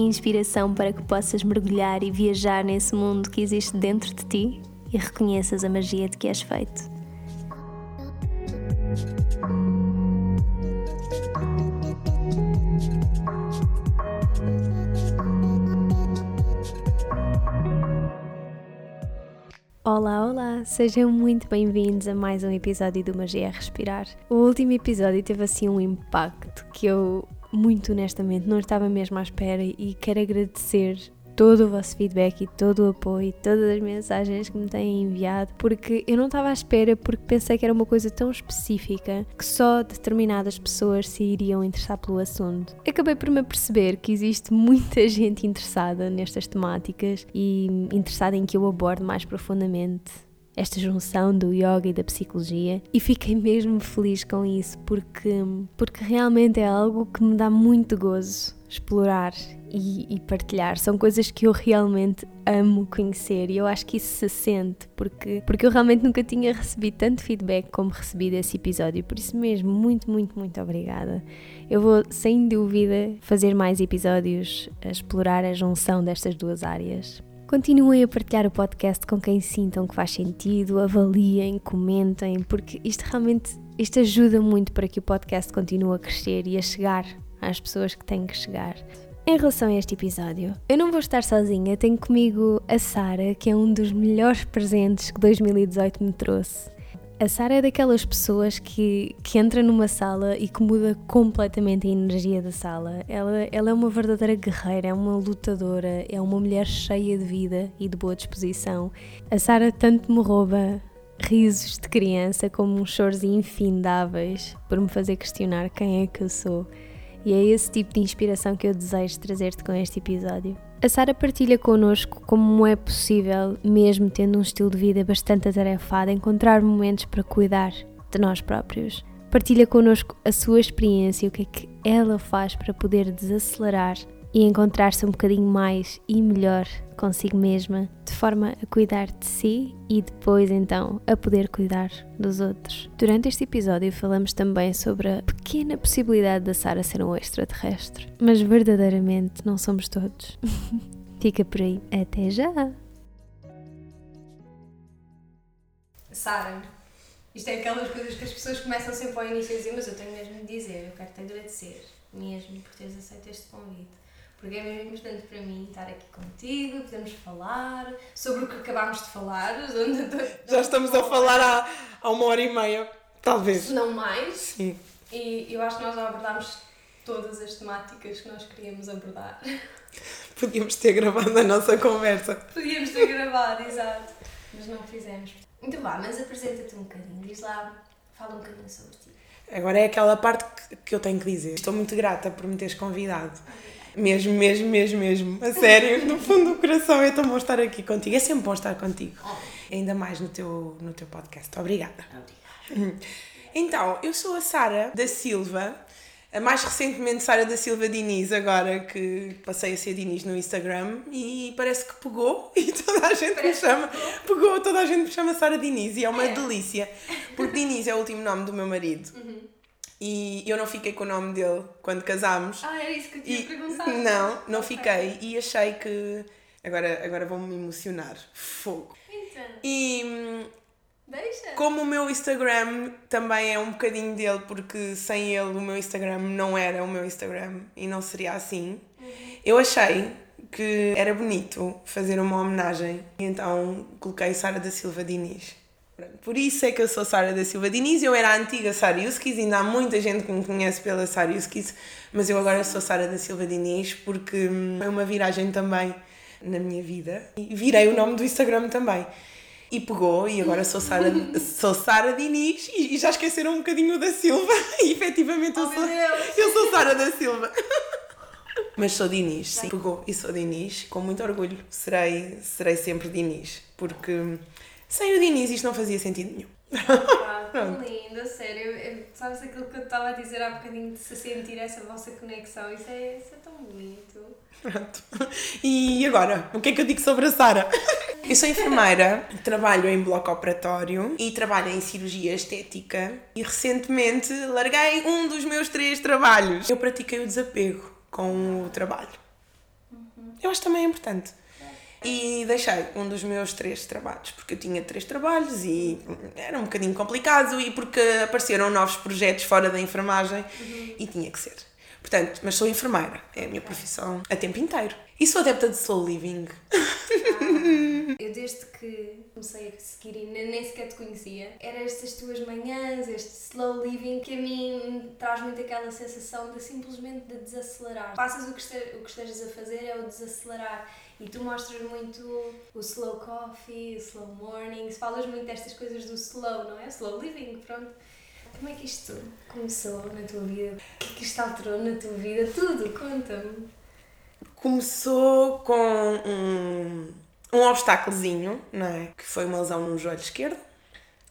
Inspiração para que possas mergulhar e viajar nesse mundo que existe dentro de ti e reconheças a magia de que és feito. Olá, olá! Sejam muito bem-vindos a mais um episódio do Magia a Respirar. O último episódio teve assim um impacto que eu, muito honestamente, não estava mesmo à espera e quero agradecer todo o vosso feedback e todo o apoio, todas as mensagens que me têm enviado, porque eu não estava à espera porque pensei que era uma coisa tão específica que só determinadas pessoas se iriam interessar pelo assunto. Acabei por me perceber que existe muita gente interessada nestas temáticas e interessada em que eu aborde mais profundamente esta junção do yoga e da psicologia e fiquei mesmo feliz com isso porque, porque realmente é algo que me dá muito gozo explorar e, e, partilhar. São coisas que eu realmente amo conhecer e eu acho que isso se sente porque, porque eu realmente nunca tinha recebido tanto feedback como recebi desse episódio. Por isso mesmo, muito, muito, muito obrigada. Eu vou sem dúvida fazer mais episódios a explorar a junção destas duas áreas. Continuem a partilhar o podcast com quem sintam que faz sentido, avaliem, comentem, porque isto realmente isto ajuda muito para que o podcast continue a crescer e a chegar às pessoas que têm que chegar. Em relação a este episódio, eu não vou estar sozinha, tenho comigo a Sara, que é um dos melhores presentes que 2018 me trouxe. A Sara é daquelas pessoas que, que entra numa sala e que muda completamente a energia da sala. Ela, ela é uma verdadeira guerreira, é uma lutadora, é uma mulher cheia de vida e de boa disposição. A Sara tanto me rouba risos de criança como uns choros infindáveis por me fazer questionar quem é que eu sou. E é esse tipo de inspiração que eu desejo trazer-te com este episódio. A Sara partilha connosco como é possível, mesmo tendo um estilo de vida bastante atarefado, encontrar momentos para cuidar de nós próprios. Partilha connosco a sua experiência, o que é que ela faz para poder desacelerar e encontrar-se um bocadinho mais e melhor consigo mesma, de forma a cuidar de si e depois então a poder cuidar dos outros. Durante este episódio falamos também sobre a pequena possibilidade da Sara ser um extraterrestre, mas verdadeiramente não somos todos. Fica por aí. Até já! Sara, isto é aquelas coisas que as pessoas começam sempre ao início a dizer, mas eu tenho mesmo de dizer, eu quero te agradecer mesmo por teres aceito este convite porque é mesmo importante para mim estar aqui contigo, podemos falar sobre o que acabámos de falar. Já estamos a falar há, há uma hora e meia, talvez. Se não mais. Sim. E eu acho que nós já abordámos todas as temáticas que nós queríamos abordar. Podíamos ter gravado a nossa conversa. Podíamos ter gravado, exato. Mas não fizemos. Então vá, mas apresenta-te um bocadinho, diz lá, fala um bocadinho sobre ti. Agora é aquela parte que eu tenho que dizer. Estou muito grata por me teres convidado. Mesmo, mesmo, mesmo, mesmo. A sério, no fundo do coração é tão bom estar aqui contigo. É sempre bom estar contigo. Ainda mais no teu, no teu podcast. Obrigada. Obrigada. Então, eu sou a Sara da Silva. Mais recentemente, Sara da Silva Diniz, agora que passei a ser Diniz no Instagram e parece que pegou e toda a gente parece me chama. Pegou. pegou. toda a gente me chama Sara Diniz e é uma é. delícia. Porque Diniz é o último nome do meu marido. Uhum. E eu não fiquei com o nome dele quando casámos. Ah, era isso que eu tinha perguntado. Não, não okay. fiquei. E achei que. Agora, agora vou-me emocionar. Fogo. Então. E. Deixa. Como o meu Instagram também é um bocadinho dele, porque sem ele o meu Instagram não era o meu Instagram e não seria assim, uhum. eu achei que era bonito fazer uma homenagem. E então coloquei Sara da Silva Diniz. Por isso é que eu sou Sara da Silva Diniz. Eu era a antiga Sara Yuskis, ainda há muita gente que me conhece pela Sara Yuskis, mas eu agora sou Sara da Silva Diniz porque hum, é uma viragem também na minha vida. E virei o nome do Instagram também. E pegou, e agora sou Sara, sou Sara Diniz e, já esqueceram um bocadinho da Silva. E efetivamente eu oh, sou, eu sou Sara da Silva. Mas sou de Inês, sim. Pegou e sou de Inês, com muito orgulho. Serei, serei sempre de Inês, porque sem o Diniz isto não fazia sentido nenhum. Ah, tão lindo, sério. Eu, sabes aquilo que eu estava a dizer há bocadinho de se sentir essa vossa conexão? Isso é, isso é tão bonito. Pronto. E agora, o que é que eu digo sobre a Sara? Eu sou enfermeira, trabalho em bloco operatório e trabalho em cirurgia estética e recentemente larguei um dos meus três trabalhos. Eu pratiquei o desapego com o trabalho. Eu acho também importante. E deixei um dos meus três trabalhos, porque eu tinha três trabalhos e era um bocadinho complicado e porque apareceram novos projetos fora da enfermagem uhum. e tinha que ser. Portanto, mas sou enfermeira, é a minha profissão a tempo inteiro. E sou adepta de slow living. Ah, eu desde que comecei a seguir e nem sequer te conhecia, eram estas tuas manhãs, este slow living que a mim traz muito aquela sensação de simplesmente de desacelerar. Passas o que, o que estejas a fazer é o desacelerar e tu mostras muito o slow coffee, o slow mornings, falas muito destas coisas do slow, não é? Slow living, pronto. Como é que isto começou na tua vida? O que é que isto alterou na tua vida? Tudo, conta-me. Começou com um, um obstáculozinho, não é? Que foi uma lesão no joelho esquerdo.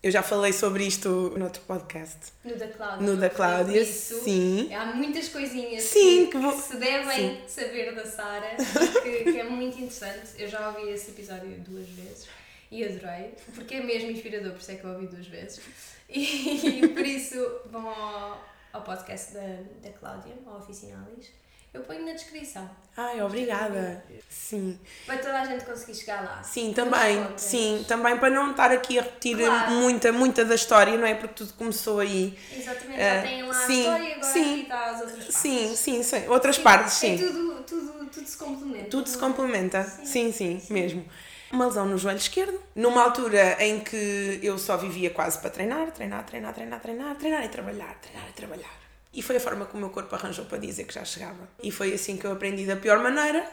Eu já falei sobre isto no outro podcast. No da Cláudia. No da Cláudia, sim. Há muitas coisinhas sim, que, que, vou... que se devem sim. saber da Sara, que, que, é muito interessante. Eu já ouvi esse episódio duas vezes e adorei, porque é mesmo inspirador, por isso é que eu ouvi duas vezes. E, e por isso vão ao, ao podcast da, da Cláudia, ao Oficinalis eu ponho na descrição. Ai, obrigada. Sim. Para toda a gente conseguir chegar lá. Sim, também. Sim, também para não estar aqui a repetir claro. muita, muita da história, não é? Porque tudo começou aí. Exatamente, já uh, tem lá sim, a história e agora sim, aqui está as outras partes. Sim, sim, sim. Outras sim, partes, sim. É tudo, tudo, tudo se complementa. Tudo se complementa. Sim, sim, sim, sim. mesmo. Uma lesão no joelho esquerdo, numa altura em que eu só vivia quase para treinar, treinar, treinar, treinar, treinar, treinar e trabalhar, treinar e trabalhar e foi a forma como o meu corpo arranjou para dizer que já chegava. E foi assim que eu aprendi da pior maneira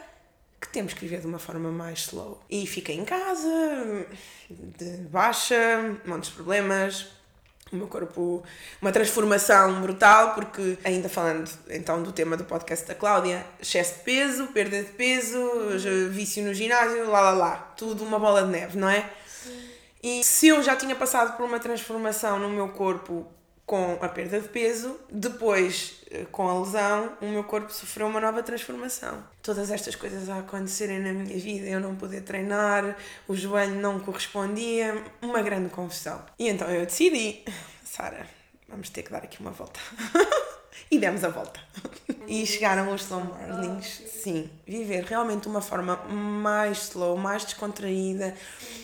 que temos que viver de uma forma mais slow. E fiquei em casa, de baixa, montes de problemas, o meu corpo, uma transformação brutal, porque ainda falando então do tema do podcast da Cláudia, excesso de peso, perda de peso, vício no ginásio, lá lá lá, tudo uma bola de neve, não é? Sim. E se eu já tinha passado por uma transformação no meu corpo com a perda de peso, depois, eh, com a lesão, o meu corpo sofreu uma nova transformação. Todas estas coisas a acontecerem na minha vida, eu não poder treinar, o joelho não correspondia, uma grande confusão. E então eu decidi, Sara, vamos ter que dar aqui uma volta. e demos a volta. e chegaram os slow mornings. Sim, viver realmente uma forma mais slow, mais descontraída,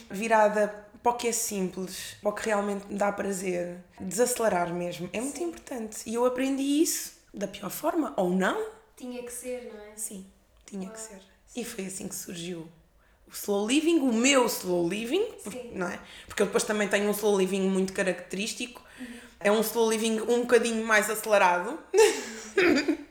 virada para o que é simples, para o que realmente dá prazer, desacelerar mesmo, é muito Sim. importante. E eu aprendi isso da pior forma, ou não. Tinha que ser, não é? Sim, tinha que ser. E foi assim que surgiu o slow living, o meu slow living, porque, não é? Porque eu depois também tenho um slow living muito característico. Uhum. É um slow living um bocadinho mais acelerado.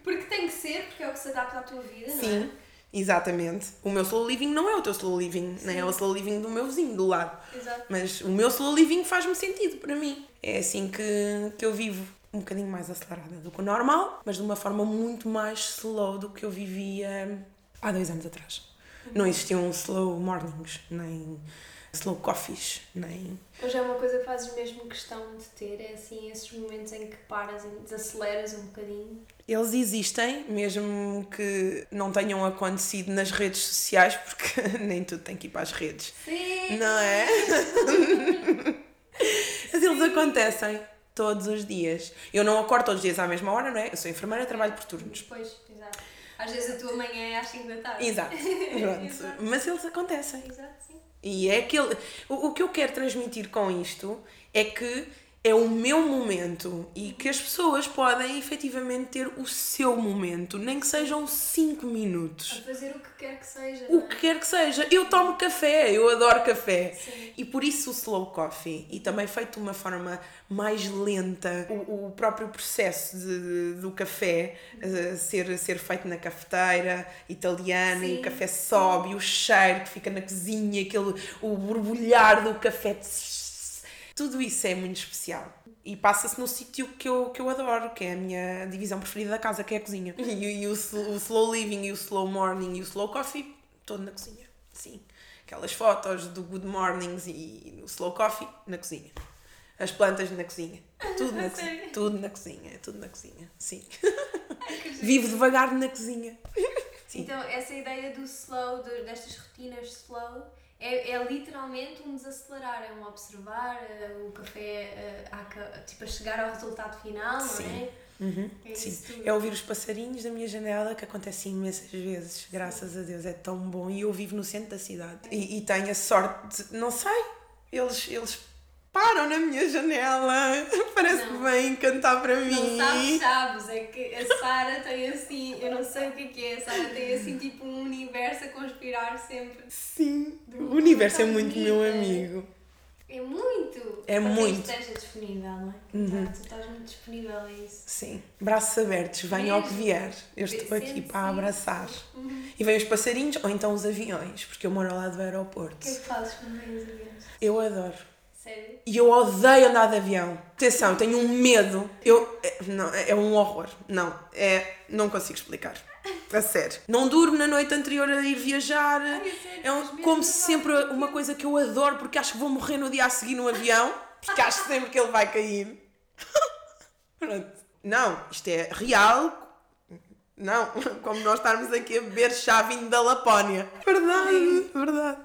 porque tem que ser, porque é o que se adapta à tua vida, Sim. não é? Exatamente. O meu slow living não é o teu slow living, Sim. nem é o slow living do meu vizinho do lado. Exato. Mas o meu slow living faz-me sentido para mim. É assim que, que eu vivo. Um bocadinho mais acelerada do que o normal, mas de uma forma muito mais slow do que eu vivia há dois anos atrás. Uhum. Não existiam slow mornings, nem slow coffees, nem. Hoje é uma coisa que fazes mesmo questão de ter, é assim, esses momentos em que paras e desaceleras um bocadinho. Eles existem, mesmo que não tenham acontecido nas redes sociais, porque nem tudo tem que ir para as redes. Sim! Não é? Mas eles acontecem todos os dias. Eu não acordo todos os dias à mesma hora, não é? Eu sou enfermeira, trabalho por turnos. Pois, exato. Às vezes a tua manhã é às 5 da tarde. Exato. Pronto. Exato. Mas eles acontecem. Exato, sim. E é aquele. O, o que eu quero transmitir com isto é que é o meu momento e que as pessoas podem efetivamente ter o seu momento, nem que sejam 5 minutos. A fazer o que quer que seja. O é? que quer que seja. Eu tomo café, eu adoro café. Sim. E por isso o slow coffee. E também feito de uma forma mais lenta. O, o próprio processo de, de, do café uh, ser, ser feito na cafeteira italiana Sim. e o café sobe, e o cheiro que fica na cozinha, aquele, o borbulhar do café Tudo isso é muito especial. E passa-se no sítio que eu, que eu adoro, que é a minha divisão preferida da casa, que é a cozinha. E, e o, o slow living, e o slow morning, e o slow coffee, todo na cozinha. Sim. Aquelas fotos do good mornings e o slow coffee na cozinha. As plantas na cozinha. Tudo na, cozinha. tudo na cozinha. Tudo na cozinha. Sim. Vivo devagar na cozinha. Sim. Então, essa ideia do slow, de, destas rotinas slow, é, é literalmente um desacelerar, é um observar uh, o café uh, a, tipo, a chegar ao resultado final, Sim. não é? Uhum. É, Sim. é ouvir os passarinhos da minha janela que acontece imensas vezes, graças a Deus, é tão bom. E eu vivo no centro da cidade é. e, e tenho a sorte, de, não sei, eles, eles param na minha janela, parece não. que vêm cantar para mim. Não sabes, sabes, é que a Sara tem assim, eu não sei o que é que é, a Sara tem assim tipo um universo a conspirar sempre. Sim, o universo é muito meu amigo. É muito! É Para muito! Que esteja disponível, não é? Uhum. Tá, tu estás muito disponível a isso. Sim. Braços abertos, venha ao que vier. Eu estou aqui para abraçar. Uhum. E vêm os passarinhos ou então os aviões, porque eu moro ao lado do aeroporto. O que é que fazes quando vêm os aviões? Eu adoro. Sério? E eu odeio andar de avião. Atenção, tenho um medo. Eu, é, não, é um horror. Não, é, não consigo explicar. A sério. Não durmo na noite anterior a ir viajar. Ai, é um, como sempre uma coisa que eu adoro porque acho que vou morrer no dia a seguir no avião. Porque acho sempre que ele vai cair. Pronto. Não, isto é real não, como nós estarmos aqui a beber chá vindo da Lapónia. Verdade, verdade.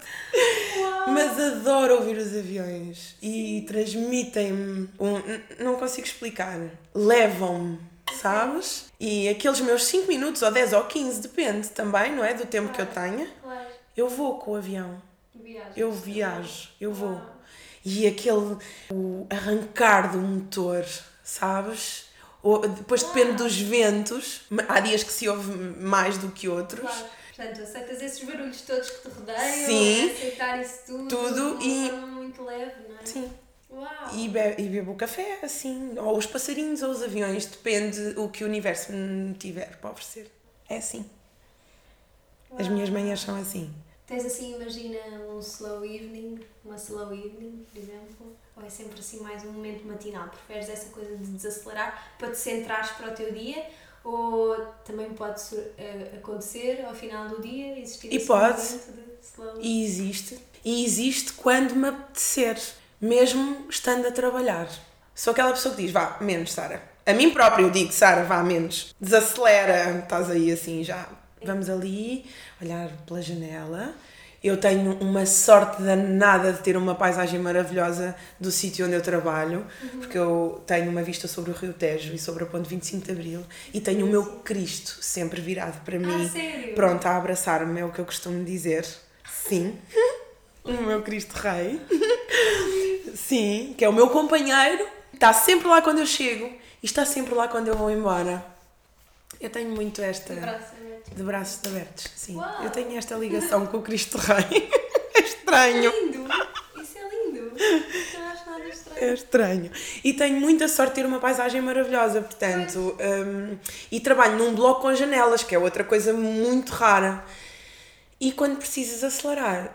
Uau. Mas adoro ouvir os aviões e transmitem-me. Um, não consigo explicar. Levam-me, sabes? E aqueles meus 5 minutos, ou 10 ou 15, depende também, não é? Do tempo claro, que eu tenha. Claro. Eu vou com o avião. Viajas, eu viajo, eu vou. Uau. E aquele o arrancar do motor, sabes? Ou, depois depende dos ventos. Há dias que se ouve mais do que outros. Claro. Portanto, aceitas esses barulhos todos que te rodeiam, Sim, aceitar isso tudo. Tudo e. muito leve, não é? Sim. Uau. E, be e bebo café, assim, ou os passarinhos ou os aviões, depende o que o universo me tiver para oferecer. É assim. Uau. As minhas manhãs são assim. Tens assim, imagina um slow evening, uma slow evening, por exemplo? Ou é sempre assim mais um momento matinal? Preferes essa coisa de desacelerar para te centrares para o teu dia? Ou também pode uh, acontecer ao final do dia existir e pode. slow? E existe. E existe quando me apetecer, mesmo estando a trabalhar. Sou aquela pessoa que diz, vá, menos, Sara. A mim própria eu digo, Sara, vá, menos. Desacelera, estás aí assim já. Vamos ali, olhar pela janela eu tenho uma sorte danada de ter uma paisagem maravilhosa do sítio onde eu trabalho, uhum. porque eu tenho uma vista sobre o Rio Tejo e sobre a ponte 25 de Abril e tenho o meu Cristo sempre virado para mim, ah, pronto a abraçar-me, é o que eu costumo dizer. Sim, o meu Cristo Rei. Sim, que é o meu companheiro, está sempre lá quando eu chego e está sempre lá quando eu vou embora. Eu tenho muito esta. Abertos. De braços abertos, sim. Uau. Eu tenho esta ligação com o Cristo Rei. É estranho. É lindo. Isso é lindo. Não acho nada estranho. É estranho. E tenho muita sorte de ter uma paisagem maravilhosa, portanto. Um, e trabalho num bloco com janelas, que é outra coisa muito rara. E quando precisas acelerar,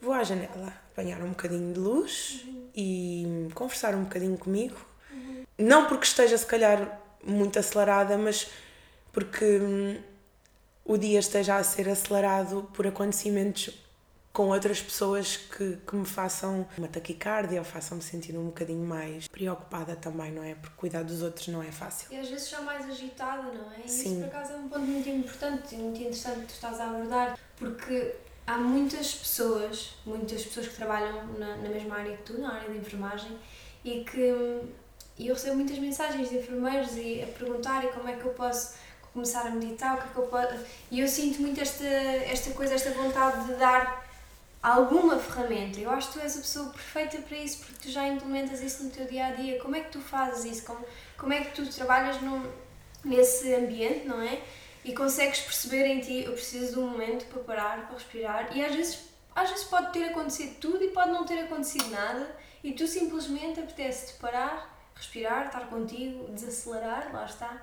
vou à janela apanhar um bocadinho de luz uhum. e conversar um bocadinho comigo. Uhum. Não porque esteja, se calhar, muito acelerada, mas porque hum, o dia esteja a ser acelerado por acontecimentos com outras pessoas que, que me façam uma taquicardia ou façam-me sentir um bocadinho mais preocupada também, não é? Porque cuidar dos outros não é fácil. E às vezes já mais agitada, não é? E Sim. isso por acaso é um ponto muito importante e muito interessante que tu estás a abordar, porque há muitas pessoas, muitas pessoas que trabalham na, na mesma área que tu, na área da enfermagem, e que hum, e eu recebo muitas mensagens de enfermeiros e a perguntarem como é que eu posso começar a meditar, o que é que eu posso. E eu sinto muito esta, esta coisa, esta vontade de dar alguma ferramenta. Eu acho que tu és a pessoa perfeita para isso, porque tu já implementas isso no teu dia a dia. Como é que tu fazes isso? Como, como é que tu trabalhas num, nesse ambiente, não é? E consegues perceber em ti, eu preciso de um momento para parar, para respirar. E às vezes, às vezes pode ter acontecido tudo e pode não ter acontecido nada, e tu simplesmente apetece-te parar respirar, estar contigo, desacelerar, lá está.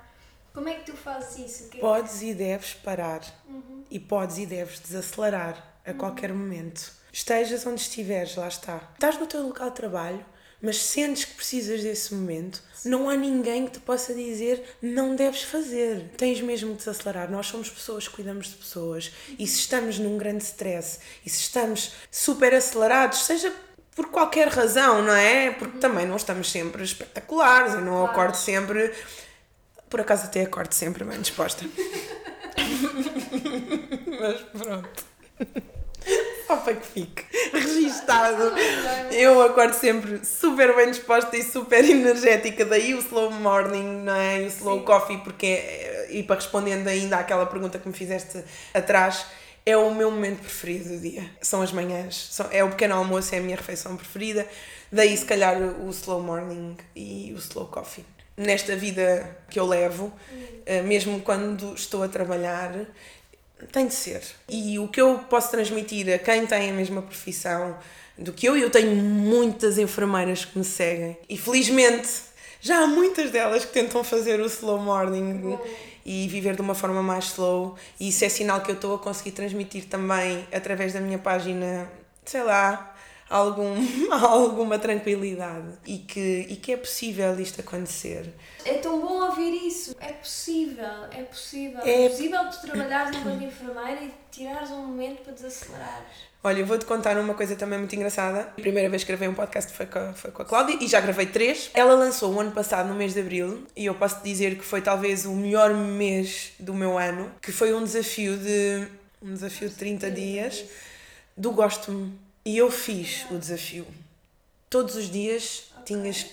Como é que tu fazes isso? Que podes e deves parar. Uhum. E podes e deves desacelerar a uhum. qualquer momento. Estejas onde estiveres, lá está. Estás no teu local de trabalho, mas sentes que precisas desse momento, não há ninguém que te possa dizer não deves fazer. Tens mesmo de te acelerar. Nós somos pessoas, cuidamos de pessoas. E se estamos num grande stress e se estamos super acelerados, seja por qualquer razão, não é? Porque também não estamos sempre espetaculares. Eu não Claro. acordo sempre. Por acaso até acordo sempre bem disposta. Mas pronto. Só para que fique registado. Eu acordo sempre super bem disposta e super energética. Daí o slow morning, não é? E o slow Sim. coffee, porque, é- e para respondendo ainda àquela pergunta que me fizeste atrás, é o meu momento preferido do dia. São as manhãs. São, é o pequeno almoço, é a minha refeição preferida. Daí, se calhar, o slow morning e o slow coffee. Nesta vida que eu levo, eh, mesmo quando estou a trabalhar, tem de ser. E o que eu posso transmitir a quem tem a mesma profissão do que eu, e eu tenho muitas enfermeiras que me seguem. E felizmente já há muitas delas que tentam fazer o slow morning e viver de uma forma mais slow. E isso é sinal que eu estou a conseguir transmitir também através da minha página, sei lá. Algum, alguma tranquilidade e que, e que é possível isto acontecer. É tão bom ouvir isso. É possível, é possível. É- É, possível tu trabalhares enquanto enfermeira e tirares um momento para desacelerares. Olha, eu vou-te contar uma coisa também muito engraçada. A primeira vez que gravei um podcast foi com, a, foi com a Cláudia e já gravei três. Ela lançou o ano passado, no mês de Abril, e eu posso dizer que foi talvez o melhor mês do meu ano, que foi um desafio de... um desafio de 30 dias do Gosto-me. E eu fiz o desafio. Todos os dias tinhas,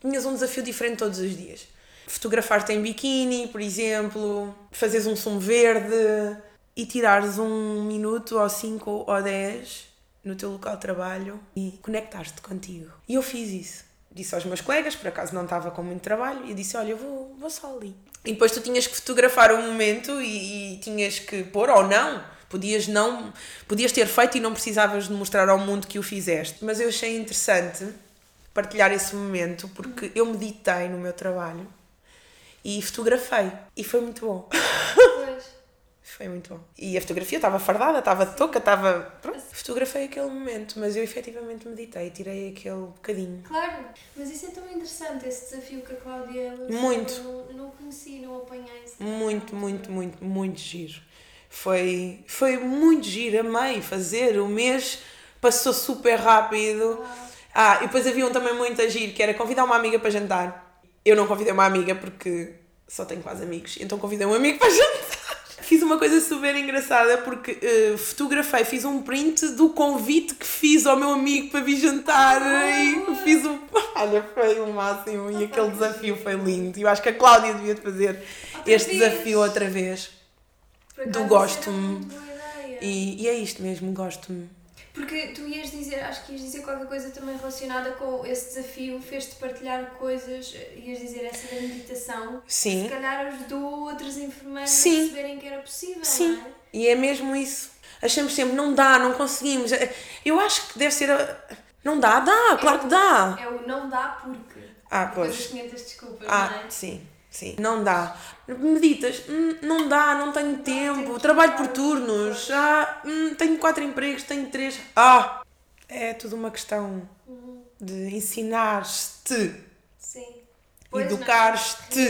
tinhas um desafio diferente todos os dias. Fotografar-te em biquíni, por exemplo, fazeres um sumo verde e tirares um minuto ou cinco ou dez no teu local de trabalho e conectares-te contigo. E eu fiz isso. Disse aos meus colegas, por acaso não estava com muito trabalho, e disse: Olha, eu vou, vou só ali. E depois tu tinhas que fotografar o momento e, e tinhas que pôr ou não. Podias não, podias ter feito e não precisavas de mostrar ao mundo que o fizeste. Mas eu achei interessante partilhar esse momento porque eu meditei no meu trabalho e fotografei. E foi muito bom. Pois. Foi muito bom. E a fotografia estava fardada, estava de touca, estava. Pronto. Fotografei aquele momento, mas eu efetivamente meditei, tirei aquele bocadinho. Claro, mas isso é tão interessante, esse desafio que a Cláudia lançou. Muito. Não, não conheci, não apanhei. Muito, muito, muito, muito giro. Foi, foi muito giro, amei fazer. O mês passou super rápido. Ah, e depois havia um também muito a giro, que era convidar uma amiga para jantar. Eu não convidei uma amiga porque só tenho quase amigos, então convidei um amigo para jantar. Fiz uma coisa super engraçada porque eh, fotografei, fiz um print do convite que fiz ao meu amigo para vir jantar e fiz um. Olha, foi o máximo e aquele desafio foi lindo. Eu acho que a Cláudia devia de fazer Outra este vez. desafio outra vez. Do gosto-me. E, e é isto mesmo, gosto-me. Porque tu ias dizer, acho que ias dizer qualquer coisa também relacionada com esse desafio, fez-te partilhar coisas, ias dizer essa da meditação. Sim. Se calhar ajudou outras enfermeiras Sim. a perceberem que era possível, Sim, não é? e é mesmo isso. Achamos sempre, não dá, não conseguimos. Eu acho que deve ser. a- Não dá, dá, claro que dá. É o não dá porque. Ah, pois. as 500 desculpas, Ah, não é? sim, sim. Não dá. Meditas, "Hum, não dá, não tenho tempo, trabalho por turnos, ah, hum, tenho quatro empregos, tenho três. Ah, é tudo uma questão de ensinar-te, Sim. Pois, não é? educar-te.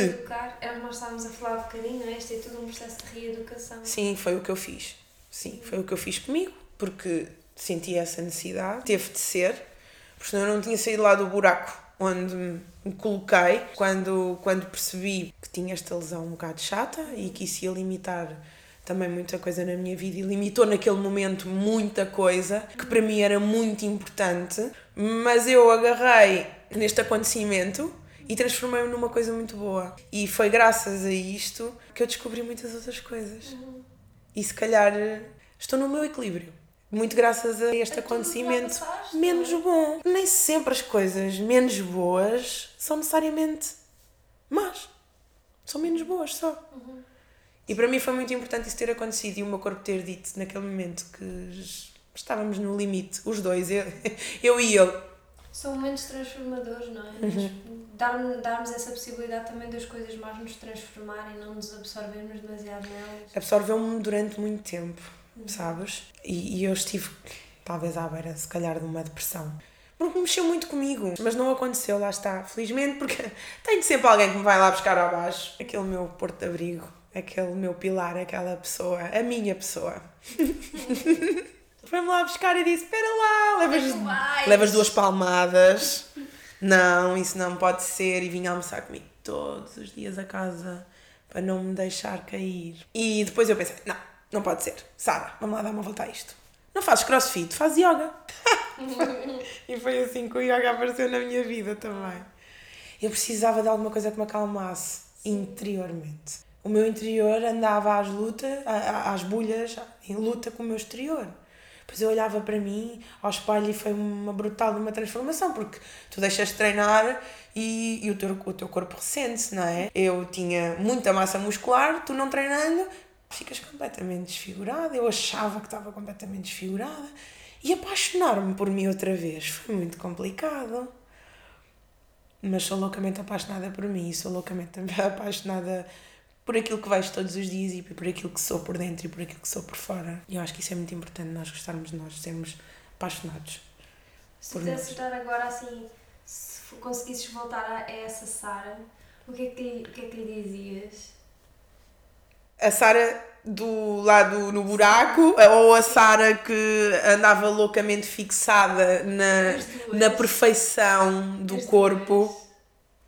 Era o que nós estávamos a falar um bocadinho, não é? É tudo um processo de reeducação. Sim, foi o que eu fiz. Sim, foi o que eu fiz comigo, porque senti essa necessidade, teve de ser, porque senão eu não tinha saído lá do buraco onde me coloquei quando, quando percebi que tinha esta lesão um bocado chata e que isso ia limitar também muita coisa na minha vida e limitou naquele momento muita coisa que para mim era muito importante, mas eu agarrei neste acontecimento e transformei-me numa coisa muito boa. E foi graças a isto que eu descobri muitas outras coisas. E se calhar estou no meu equilíbrio. Muito graças a este A acontecimento passaste, menos é? bom. Nem sempre as coisas menos boas são necessariamente más. São menos boas só. Uhum. E para mim foi muito importante isso ter acontecido e o meu corpo ter dito naquele momento que estávamos no limite, os dois, eu, eu e ele. São momentos transformadores, não é? Uhum. Dar, darmos essa possibilidade também das coisas mais nos transformarem, não nos absorvermos demasiado nelas. Absorveu-me durante muito tempo, sabes? E, e eu estive talvez à beira, se calhar, de uma depressão. Porque mexeu muito comigo. Mas não aconteceu, lá está. Felizmente, porque tenho sempre alguém que me vai lá buscar abaixo. Aquele meu porto de abrigo, aquele meu pilar, aquela pessoa, a minha pessoa. Foi-me lá buscar e disse: Espera lá, levas, Onde é que vais?" levas duas palmadas. Não, isso não pode ser. E vinha almoçar comigo todos os dias a casa para não me deixar cair. E depois eu pensei: Não, não pode ser. Sara, vamos lá dar uma volta a isto. Não fazes crossfit, fazes yoga. e foi assim que o yoga apareceu na minha vida também. Eu precisava de alguma coisa que me acalmasse interiormente. O meu interior andava às lutas, às bulhas, em luta com o meu exterior. Depois eu olhava para mim ao espelho e foi uma brutal uma transformação, porque tu deixas de treinar e, e o, teu, o teu corpo ressente-se, não é? Eu tinha muita massa muscular, tu não treinando, ficas completamente desfigurada. Eu achava que estava completamente desfigurada. E apaixonar-me por mim outra vez foi muito complicado. Mas sou loucamente apaixonada por mim e sou loucamente também apaixonada por aquilo que vejo todos os dias e por aquilo que sou por dentro e por aquilo que sou por fora. E eu acho que isso é muito importante, nós gostarmos de nós, sermos apaixonados. Se pudesses dar agora assim, se conseguisses voltar a, essa Sara, o que, é que, o que é que lhe dizias? A Sara do lado no buraco ou a Sara que andava loucamente fixada na, na perfeição do As corpo?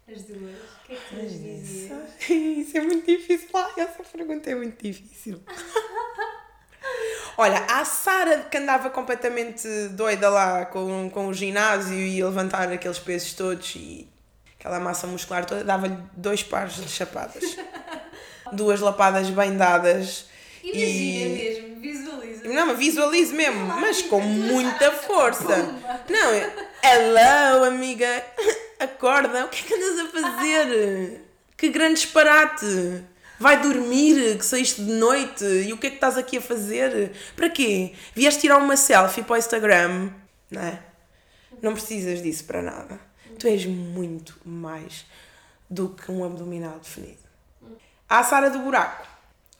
duas. As duas. O que é que tu lhes dizias? Isso é muito difícil. Ai, essa pergunta é muito difícil. Olha, a Sara que andava completamente doida lá com, com o ginásio e a levantar aqueles pesos todos e aquela massa muscular toda, dava-lhe dois pares de chapadas. Duas lapadas bem dadas. Imagina mesmo, visualiza. Não, mas visualizo mesmo, lá, mas com muita força. pumba. Não, é, hello, amiga, acorda, o que é que andas a fazer? Que grande disparate! Vai dormir, que saíste de noite, e o que é que estás aqui a fazer? Para quê? Vieste tirar uma selfie para o Instagram? Não é? Não precisas disso para nada. Tu és muito mais do que um abdominal definido. A Sara do buraco.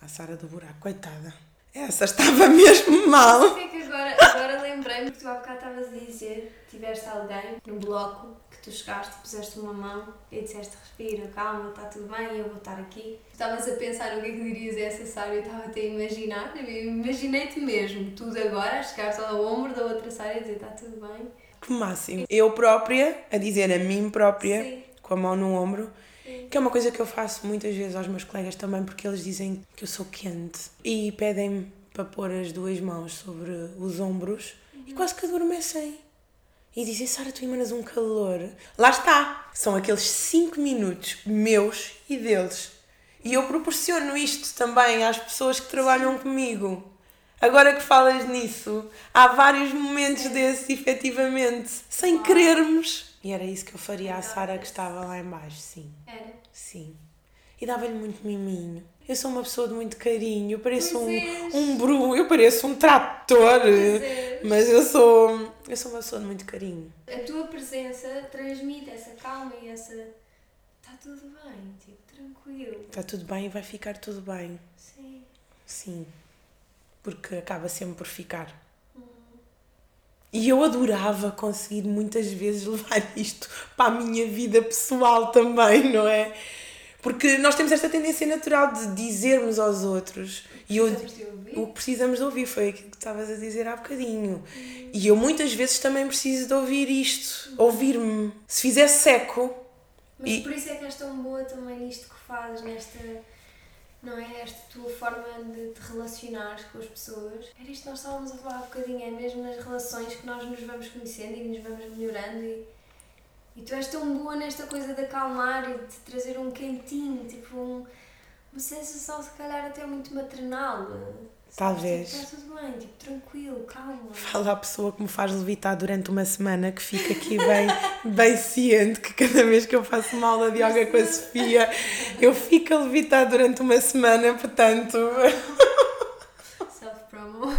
A Sara do buraco, coitada. Essa estava mesmo mal. É que agora, agora lembrei-me que tu há bocado estavas a dizer, tiveste alguém no bloco que tu chegaste puseste uma mão e disseste respira, calma, está tudo bem, eu vou estar aqui. Estavas a pensar o que é que dirias a essa Sara e eu estava até a imaginar, imaginei-te mesmo, tudo agora, a chegares ao ombro da outra Sara e dizer está tudo bem. Que máximo. Eu própria, a dizer a mim própria, Sim. com a mão no ombro, Sim. que é uma coisa que eu faço muitas vezes aos meus colegas também, porque eles dizem que eu sou quente e pedem-me para pôr as duas mãos sobre os ombros e quase que adormecem. E dizem, Sara, tu emanas um calor. Lá está! São aqueles 5 minutos meus e deles. E eu proporciono isto também às pessoas que trabalham comigo. Agora que falas nisso, há vários momentos desses, efetivamente, sem querermos. E era isso que eu faria à Sara que estava lá embaixo, sim. Era. Sim. E dava-lhe muito miminho. Eu sou uma pessoa de muito carinho, eu pareço um, és. um bru, eu pareço um trator. és. Mas eu sou, eu sou uma pessoa de muito carinho. A tua presença transmite essa calma e essa. Está tudo bem, tipo, tranquilo. Está tudo bem e vai ficar tudo bem. Sim. Sim. Porque acaba sempre por ficar. E eu adorava conseguir muitas vezes levar isto para a minha vida pessoal também, não é? Porque nós temos esta tendência natural de dizermos aos outros. E eu, o que precisamos de ouvir foi aquilo que estavas a dizer há bocadinho. E eu muitas vezes também preciso de ouvir isto, ouvir-me. Se fizer seco, Mas E- por isso é que és tão boa também nisto que fazes, nesta. Não é? Esta tua forma de te relacionares com as pessoas. Era isto que nós estávamos a falar há bocadinho, é mesmo nas relações que nós nos vamos conhecendo e nos vamos melhorando. E, e tu és tão boa nesta coisa de acalmar e de trazer um quentinho, tipo um, uma sensação se calhar até muito maternal. Talvez. Tipo, está tudo bem, tipo, tranquilo, calma. fala a pessoa que me faz levitar durante uma semana, que fica aqui bem, bem ciente que cada vez que eu faço uma aula de yoga com a Sofia, eu fico a levitar durante uma semana, portanto. Self-promo.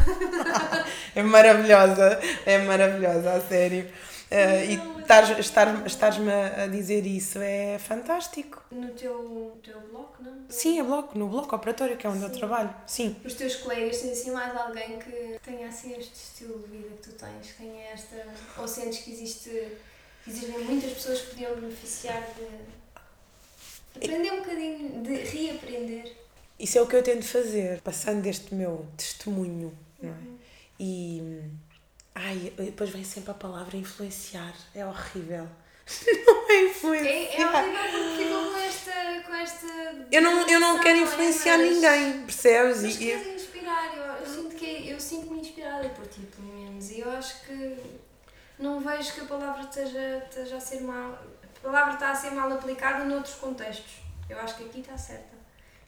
É maravilhosa, é maravilhosa, a sério. Uh, e Não, mas estares- é- estar- estares-me a dizer isso é fantástico. No teu, teu blog, não? Sim, é bloco, no bloco operatório, que é onde eu Sim. trabalho. Sim. Os teus colegas têm assim mais alguém que tenha assim este estilo de vida que tu tens, que tenha esta. Ou sentes que existe. que existem muitas pessoas que podiam beneficiar de. de aprender um bocadinho, de reaprender. Isso é o que eu tento fazer, passando este meu testemunho, não é? E. Ai, depois vem sempre a palavra influenciar. É horrível. Não é É, influenciar. é horrível porque com esta. Com esta Eu não, eu não quero é? influenciar Mas- ninguém, percebes? Mas queres inspirar, eu, eu sinto que é, eu sinto-me inspirada por ti, pelo menos, e eu acho que não vejo que a palavra esteja, esteja a ser mal. A palavra está a ser mal aplicada noutros contextos. Eu acho que aqui está certa.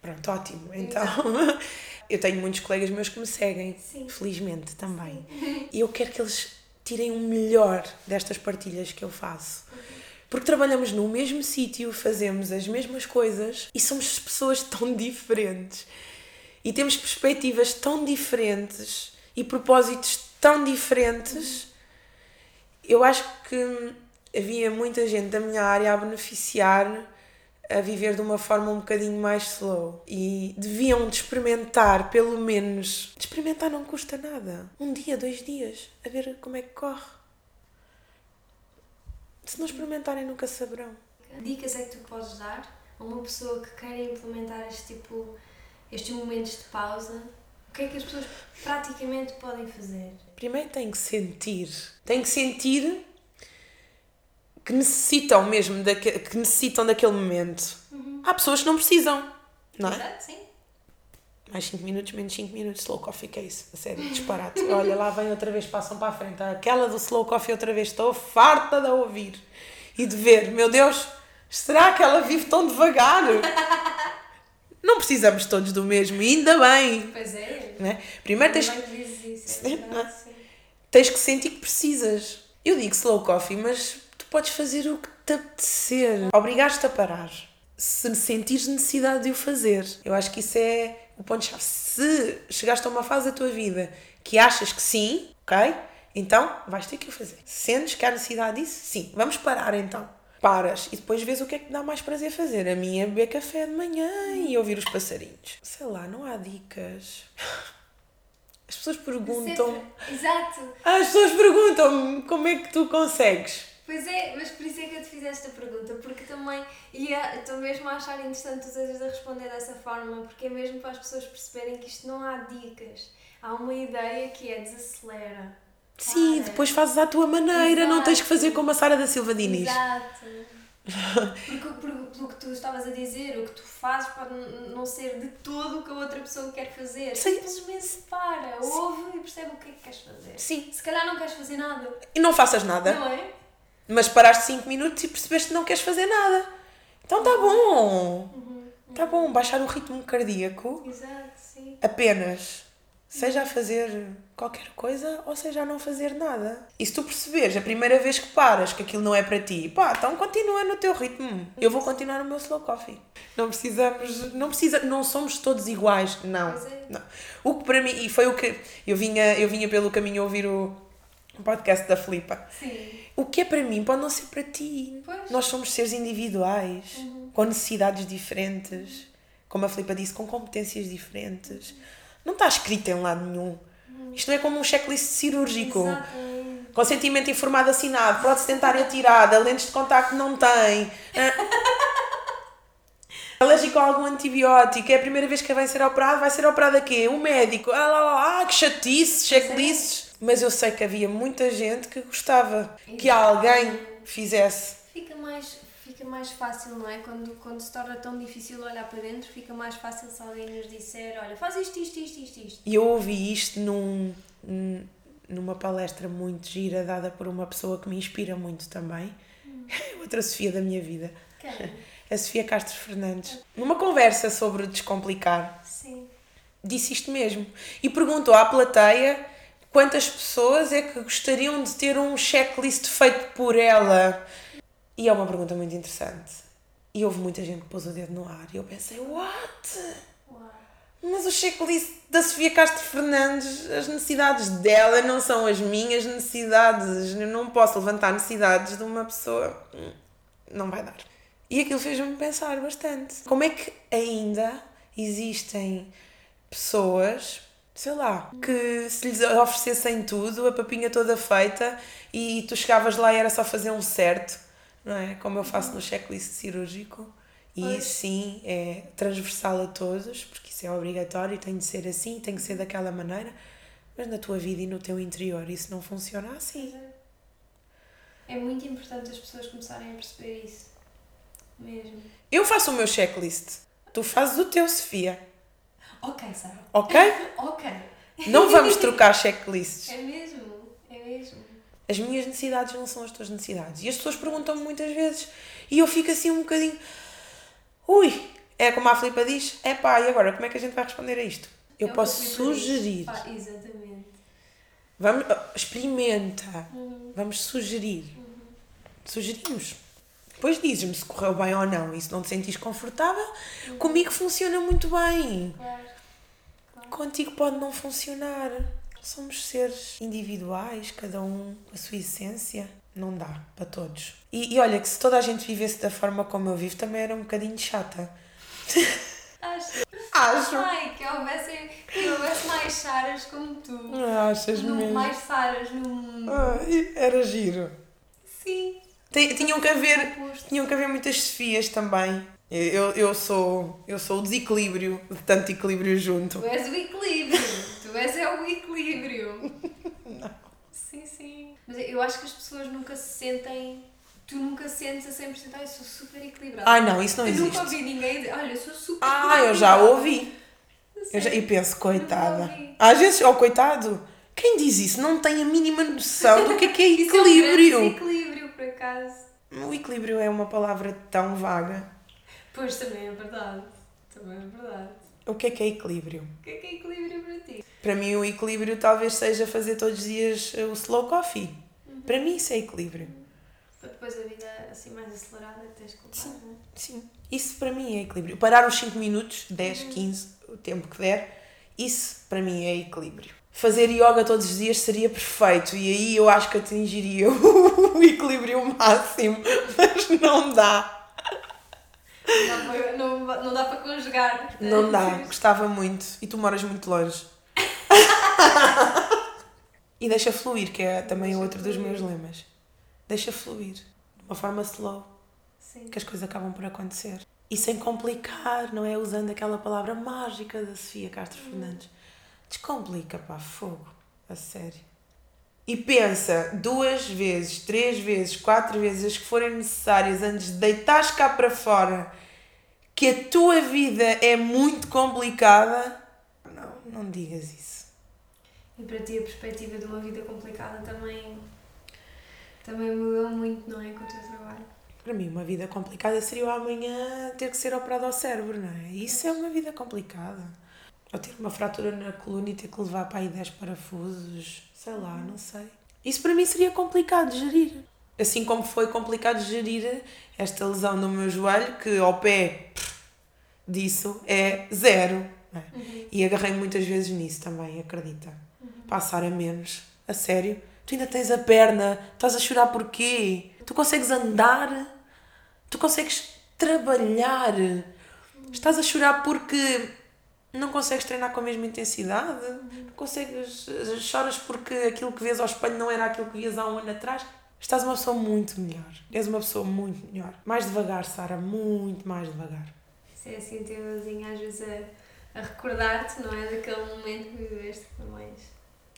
Pronto, ótimo. Então, eu tenho muitos colegas meus que me seguem, Sim. felizmente também. E eu quero que eles tirem o melhor destas partilhas que eu faço. Porque trabalhamos no mesmo sítio, fazemos as mesmas coisas e somos pessoas tão diferentes. E temos perspectivas tão diferentes e propósitos tão diferentes. Eu acho que havia muita gente da minha área a beneficiar a viver de uma forma um bocadinho mais slow e deviam de experimentar, pelo menos. De experimentar não custa nada. Um dia, dois dias, a ver como é que corre. Se não experimentarem, nunca saberão. Dicas é que tu podes dar a uma pessoa que quer implementar este tipo, estes momentos de pausa? O que é que as pessoas praticamente podem fazer? Primeiro tem que sentir. Tem que sentir que necessitam mesmo daque, que necessitam daquele momento. Há pessoas que não precisam, não é? Exato, sim. Mais 5 minutos, menos 5 minutos, slow coffee case. A sério, disparate. Olha, lá vem outra vez, passam para a frente. Aquela do slow coffee outra vez, estou farta de ouvir e de ver. Meu Deus, será que ela vive tão devagar? Não precisamos todos do mesmo, ainda bem. Pois é. Né? Primeiro tens, isso, é verdade, é? sim. tens que sentir que precisas. Eu digo slow coffee, mas podes fazer o que te apetecer. Obrigaste a parar. Se sentires necessidade de o fazer. Eu acho que isso é o ponto-chave. Se chegaste a uma fase da tua vida que achas que sim, ok? Então vais ter que o fazer. Sentes que há necessidade disso? Sim. Vamos parar então. Paras e depois vês o que é que te dá mais prazer fazer. A minha é beber café de manhã e ouvir os passarinhos. Sei lá, não há dicas. As pessoas perguntam. Exato. As pessoas perguntam-me como é que tu consegues. Pois é, mas por isso é que eu te fiz esta pergunta, porque também ia, estou mesmo a achar interessante tu estejas a responder dessa forma, porque é mesmo para as pessoas perceberem que isto não há dicas. Há uma ideia que é desacelera. Sim, Para. depois fazes à tua maneira, não tens que Exato. fazer como a Sara da Silva Diniz. Exato. Porque, pelo que tu estavas a dizer, o que tu fazes pode não ser de todo o que a outra pessoa quer fazer. Sim. Simplesmente para, ouve e percebe o que é que queres fazer. Sim. Se calhar não queres fazer nada, E não faças nada. não é? Mas paraste 5 minutos e percebeste que não queres fazer nada. Então tá bom. Tá bom, baixar o ritmo cardíaco Exato, sim. apenas. Seja a fazer qualquer coisa ou seja a não fazer nada. E se tu perceberes a primeira vez que paras que aquilo não é para ti, pá, então continua no teu ritmo. Eu vou continuar o meu slow coffee. Não precisamos, não precisa, não somos todos iguais, não. É. não. O que para mim, e foi o que eu vinha, eu vinha pelo caminho ouvir o podcast da Filipa. Sim. O que é para mim pode não ser para ti. Pois. Nós somos seres individuais, com necessidades diferentes, como a Filipa disse, com competências diferentes. Não está escrito em lado nenhum. Isto não é como um checklist cirúrgico. Exatamente. Consentimento informado assinado, prótese dentária tirada, lentes de contacto não tem. Ah, Alérgico a algum antibiótico, é a primeira vez que vai ser operado, vai ser operado a quê? Um médico. Ah, lá, lá, ah que chatice, checklists. Mas eu sei que havia muita gente que gostava que alguém fizesse. Fica mais, fica mais fácil, não é? Quando, quando se torna tão difícil olhar para dentro, fica mais fácil se alguém nos disser: olha, faz isto, isto, isto, isto, isto. E eu ouvi isto num, num- numa palestra muito gira, dada por uma pessoa que me inspira muito também. Outra Sofia da minha vida. Quem? A Sofia Castro Fernandes. Numa conversa sobre descomplicar, Sim. disse isto mesmo. E perguntou à plateia quantas pessoas é que gostariam de ter um checklist feito por ela. E é uma pergunta muito interessante. E houve muita gente que pôs o dedo no ar. E eu pensei, what? Mas o checklist da Sofia Castro Fernandes, as necessidades dela não são as minhas necessidades. Eu não posso levantar necessidades de uma pessoa. Não vai dar. E aquilo fez-me pensar bastante. Como é que ainda existem pessoas, sei lá, que se lhes oferecessem tudo, a papinha toda feita, e tu chegavas lá e era só fazer um certo, não é? Como eu faço no checklist cirúrgico. E Pois. sim é transversal a todos, porque isso é obrigatório, tem de ser assim, tem que ser daquela maneira. Mas na tua vida e no teu interior isso não funciona assim. É muito importante as pessoas começarem a perceber isso. Mesmo. Eu faço o meu checklist, tu fazes o teu, Sofia, Ok, Sara. ok? Ok. Não vamos trocar checklists. É mesmo. É mesmo. As minhas necessidades não são as tuas necessidades. E as pessoas perguntam-me muitas vezes. E eu fico assim um bocadinho. Ui! É como a Filipa diz: é pá, e agora como é que a gente vai responder a isto? Eu É posso sugerir. Pá, exatamente. Vamos, ah, experimenta. Uhum. Vamos sugerir. Sugerimos. Depois dizes-me se correu bem ou não. E se não te sentires confortável, Uhum. comigo funciona muito bem. Claro. Contigo pode não funcionar. Somos seres individuais, cada um com a sua essência. Não dá para todos. E, e olha que se toda a gente vivesse da forma como eu vivo, também era um bocadinho chata. Acho. Acho. Ai, que houvesse, que houvesse mais Saras como tu. Achas No- mesmo? mais Saras no mundo. Era giro. Sim. Tinham que haver. Tinham que haver muitas Sofias também. Eu, eu, sou, eu sou o desequilíbrio de tanto equilíbrio junto. Tu és o equilíbrio. tu és é o equilíbrio. Sim, sim. Mas eu acho que as pessoas nunca se sentem. Tu nunca sentes a 100%. Ai, eu sou super equilibrada. Ai não, isso não eu nunca existe. ouvi ninguém dizer. Olha, eu sou super Ah, eu já equilibrada." ouvi. Eu Eu já, e penso, coitada. Nunca. Às vezes, oh coitado, quem diz isso não tem a mínima noção do que é que é Isso é um equilíbrio. por acaso. O equilíbrio é uma palavra tão vaga. Pois também é verdade. Também é verdade. O que é que é equilíbrio? O que é que é equilíbrio para ti? Para mim, o equilíbrio talvez seja fazer todos os dias uh, o slow coffee. Para mim, isso é equilíbrio. Para depois a vida assim mais acelerada tens que levar, não é? Sim. Isso para mim é equilíbrio. Parar os 5 minutos, 10, 15, o tempo que der, isso para mim é equilíbrio. Fazer yoga todos os dias seria perfeito e aí eu acho que atingiria o equilíbrio máximo, mas não dá. Não dá para, não, não dá para conjugar. Não dá, gostava muito. E tu moras muito longe. e deixa fluir, que é também Deixa outro dos fluir. meus lemas. Deixa fluir, de uma forma slow. Sim. que as coisas acabam por acontecer. E sem complicar, não é? Usando aquela palavra mágica da Sofia Castro Fernandes. Descomplica, pá, fogo. A sério. E pensa duas vezes, três vezes, quatro vezes, as que forem necessárias antes de deitares cá para fora que a tua vida é muito complicada. Não, não digas isso. E para ti a perspectiva de uma vida complicada também, também mudou muito, não é? Com o teu trabalho. Para mim, uma vida complicada seria eu amanhã ter que ser operado ao cérebro, não é? Isso é uma vida complicada. Ou ter uma fratura na coluna e ter que levar para aí 10 parafusos, sei lá, não sei. Isso para mim seria complicado de gerir. Assim como foi complicado gerir esta lesão no meu joelho, que ao pé disso é zero. é? E agarrei muitas vezes nisso também, acredita. Passar a menos. A sério. Tu ainda tens a perna, estás a chorar porquê? Tu consegues andar? Tu consegues trabalhar? Estás a chorar porque não consegues treinar com a mesma intensidade? Não consegues. Choras porque aquilo que vês ao espelho não era aquilo que vias há um ano atrás? Estás uma pessoa muito melhor. És uma pessoa muito melhor. Mais devagar, Sara, muito mais devagar. Isso é assim o teu vizinho às vezes a, a recordar-te, não é? Daquele momento que viveste mais.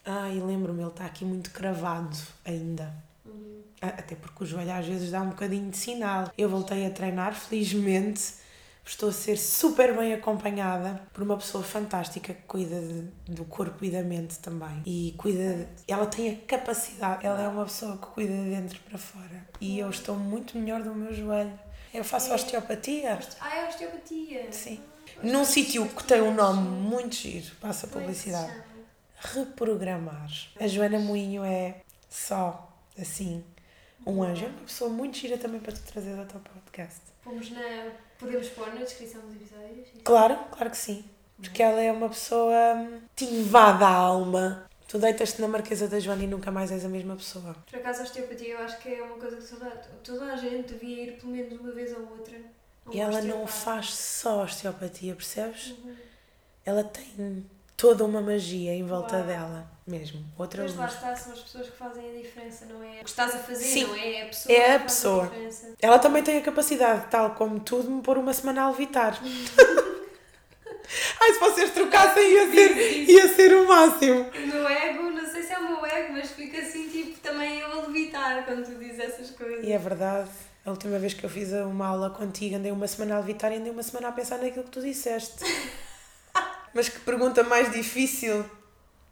Ah, e lembro-me, ele está aqui muito cravado ainda. Uhum. Até porque o joelho às vezes dá um bocadinho de sinal. Eu voltei a treinar, felizmente. Estou a ser super bem acompanhada por uma pessoa fantástica que cuida de- do corpo e da mente também. E cuida. de- ela tem a capacidade, ela é uma pessoa que cuida de dentro para fora. E eu estou muito melhor do meu joelho. Eu faço É. osteopatia. Ah, é osteopatia. Sim. Ah, Num sítio que tem um nome muito giro, passa é publicidade. reprogramar. A Joana Moinho é só assim um anjo. É uma pessoa muito gira também para tu trazer ao teu podcast. Pomos na. Podemos pôr na descrição dos episódios? Claro, claro que sim. Porque ela é uma pessoa hum, que te invade a alma. Tu deitas-te na Marquesa da Joana e nunca mais és a mesma pessoa. Por acaso a osteopatia eu acho que é uma coisa que toda, toda a gente devia ir pelo menos uma vez ou outra. E ela não faz só osteopatia, percebes? Uhum. Ela tem toda uma magia em volta Uau. dela, mesmo. Outra Mas lá está, são as pessoas que fazem a diferença, não é o que estás a fazer, Sim. não é a pessoa É a que faz pessoa. a diferença. Ela também tem a capacidade, tal como tu, de me pôr uma semana a levitar. Ai, se vocês trocassem ia ser, ia ser o máximo. O meu ego, não sei se é o meu ego, mas fica assim, tipo, também eu a levitar quando tu dizes essas coisas. E é verdade. A última vez que eu fiz uma aula contigo, andei uma semana a levitar e andei uma semana a pensar naquilo que tu disseste. Mas que pergunta mais difícil.